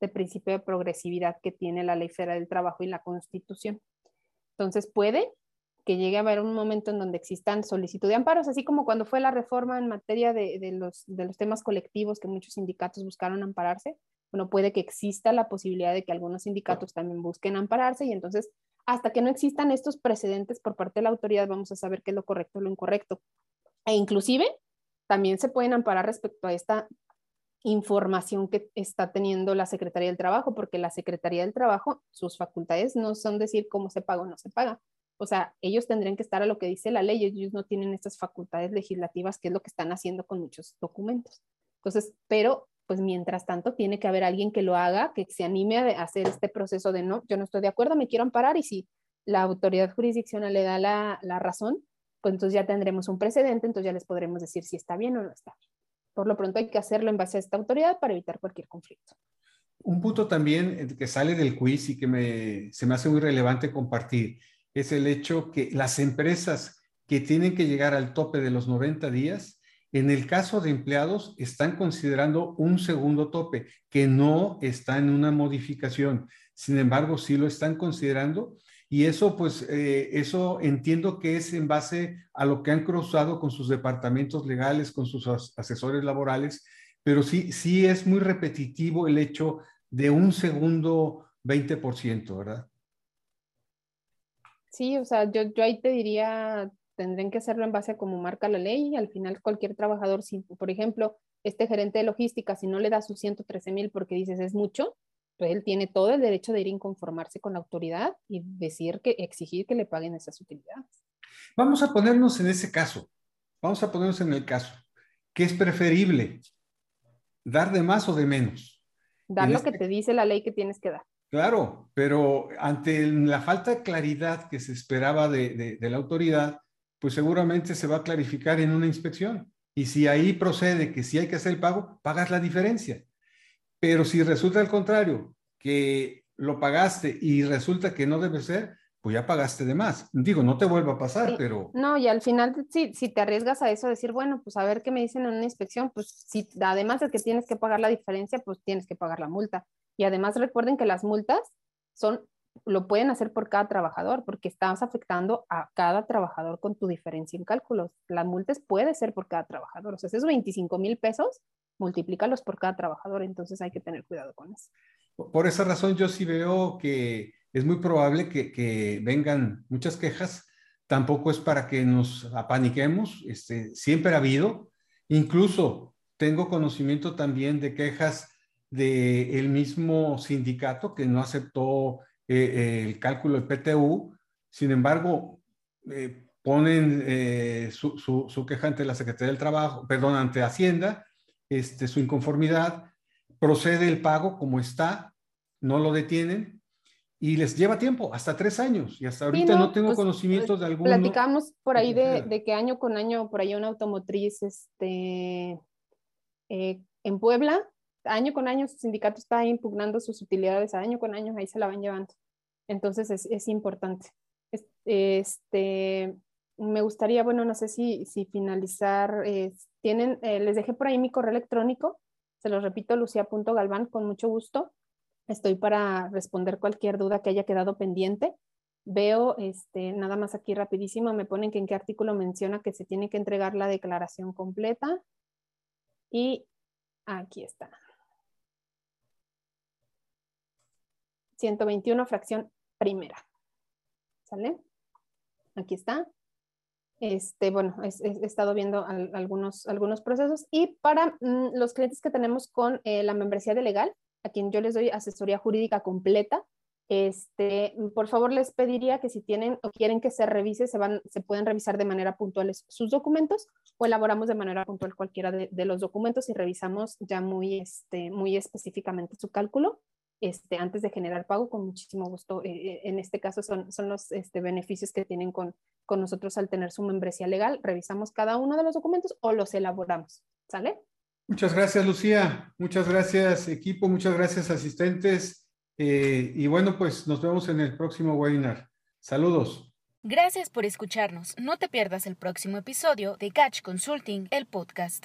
de principio de progresividad que tiene la Ley Federal del Trabajo y la Constitución. Entonces puede que llegue a haber un momento en donde existan solicitud de amparos, así como cuando fue la reforma en materia de, los, de los temas colectivos que muchos sindicatos buscaron ampararse, bueno, puede que exista la posibilidad de que algunos sindicatos también busquen ampararse y entonces hasta que no existan estos precedentes por parte de la autoridad, vamos a saber qué es lo correcto o lo incorrecto. E inclusive también se pueden amparar respecto a esta información que está teniendo la Secretaría del Trabajo, porque la Secretaría del Trabajo, sus facultades no son decir cómo se paga o no se paga. O sea, ellos tendrían que estar a lo que dice la ley, ellos no tienen estas facultades legislativas, que es lo que están haciendo con muchos documentos. Entonces, pero pues mientras tanto tiene que haber alguien que lo haga, que se anime a hacer este proceso de no, yo no estoy de acuerdo, me quiero amparar y si la autoridad jurisdiccional le da la, razón, pues entonces ya tendremos un precedente, entonces ya les podremos decir si está bien o no está bien. Por lo pronto hay que hacerlo en base a esta autoridad para evitar cualquier conflicto. Un punto también eh, que sale del quiz y que me, se me hace muy relevante compartir es el hecho que las empresas que tienen que llegar al tope de los 90 días en el caso de empleados, están considerando un segundo tope que no está en una modificación. Sin embargo, sí lo están considerando y eso, pues, eh, eso entiendo que es en base a lo que han cruzado con sus departamentos legales, con sus asesores laborales, pero sí, sí es muy repetitivo el hecho de un segundo 20%, ¿verdad? Sí, o sea, yo, yo ahí te diría, tendrán que hacerlo en base a cómo marca la ley. Al final, cualquier trabajador, si, por ejemplo, este gerente de logística, si no le da sus 113 mil porque dices es mucho, pues él tiene todo el derecho de ir a inconformarse con la autoridad y decir que, exigir que le paguen esas utilidades. Vamos a ponernos en ese caso. Vamos a ponernos en el caso. ¿Qué es preferible? ¿Dar de más o de menos? Dar lo que este te dice la ley que tienes que dar. Claro, pero ante la falta de claridad que se esperaba de, de la autoridad, pues seguramente se va a clarificar en una inspección. Y si ahí procede que si hay que hacer el pago, pagas la diferencia. Pero si resulta al contrario, que lo pagaste y resulta que no debe ser, pues ya pagaste de más. Digo, no te vuelva a pasar, pero... No, y al final, si, si te arriesgas a eso, decir, bueno, pues a ver qué me dicen en una inspección, pues si además de que tienes que pagar la diferencia, pues tienes que pagar la multa. Y además recuerden que las multas son lo pueden hacer por cada trabajador, porque estás afectando a cada trabajador con tu diferencia en cálculos. La multa puede ser por cada trabajador. O sea, esos 25 mil pesos, multiplícalos por cada trabajador. Entonces hay que tener cuidado con eso. Por esa razón, yo sí veo que es muy probable que, vengan muchas quejas. Tampoco es para que nos apaniquemos. Este, siempre ha habido. Incluso tengo conocimiento también de quejas del mismo sindicato que no aceptó eh, el cálculo del PTU, sin embargo, eh, ponen eh, su, su, queja ante la Secretaría del Trabajo, perdón, ante Hacienda, este, su inconformidad, procede el pago como está, no lo detienen y les lleva tiempo, hasta tres años, y hasta ahorita no, tengo pues, conocimiento de algún... Platicamos por ahí de, de, que año con año, por ahí una automotriz este, en Puebla año con año su sindicato está impugnando sus utilidades, año con año ahí se la van llevando. Entonces es, es importante. Este, me gustaría, bueno, no sé si, si finalizar, eh, tienen, eh, les dejé por ahí mi correo electrónico, se los repito, lucia.galván, con mucho gusto. Estoy para responder cualquier duda que haya quedado pendiente. Veo, este, nada más aquí rapidísimo, me ponen que en qué artículo menciona que se tiene que entregar la declaración completa. Y aquí está. 121, fracción primera. ¿Sale? Aquí está. Este, bueno, he, estado viendo algunos, algunos procesos y para mm, los clientes que tenemos con eh, la membresía de legal, a quien yo les doy asesoría jurídica completa, este, por favor les pediría que si tienen o quieren que se revise, se, van, se pueden revisar de manera puntual sus documentos o elaboramos de manera puntual cualquiera de, los documentos y revisamos ya muy, este, muy específicamente su cálculo este, antes de generar pago, con muchísimo gusto. Eh, eh, en este caso son, son los este, beneficios que tienen con, con nosotros al tener su membresía legal. Revisamos cada uno de los documentos o los elaboramos. ¿Sale? Muchas gracias, Lucía. Muchas gracias, equipo. Muchas gracias, asistentes. Eh, y bueno, pues nos vemos en el próximo webinar. Saludos. Gracias por escucharnos. No te pierdas el próximo episodio de Catch Consulting, el podcast.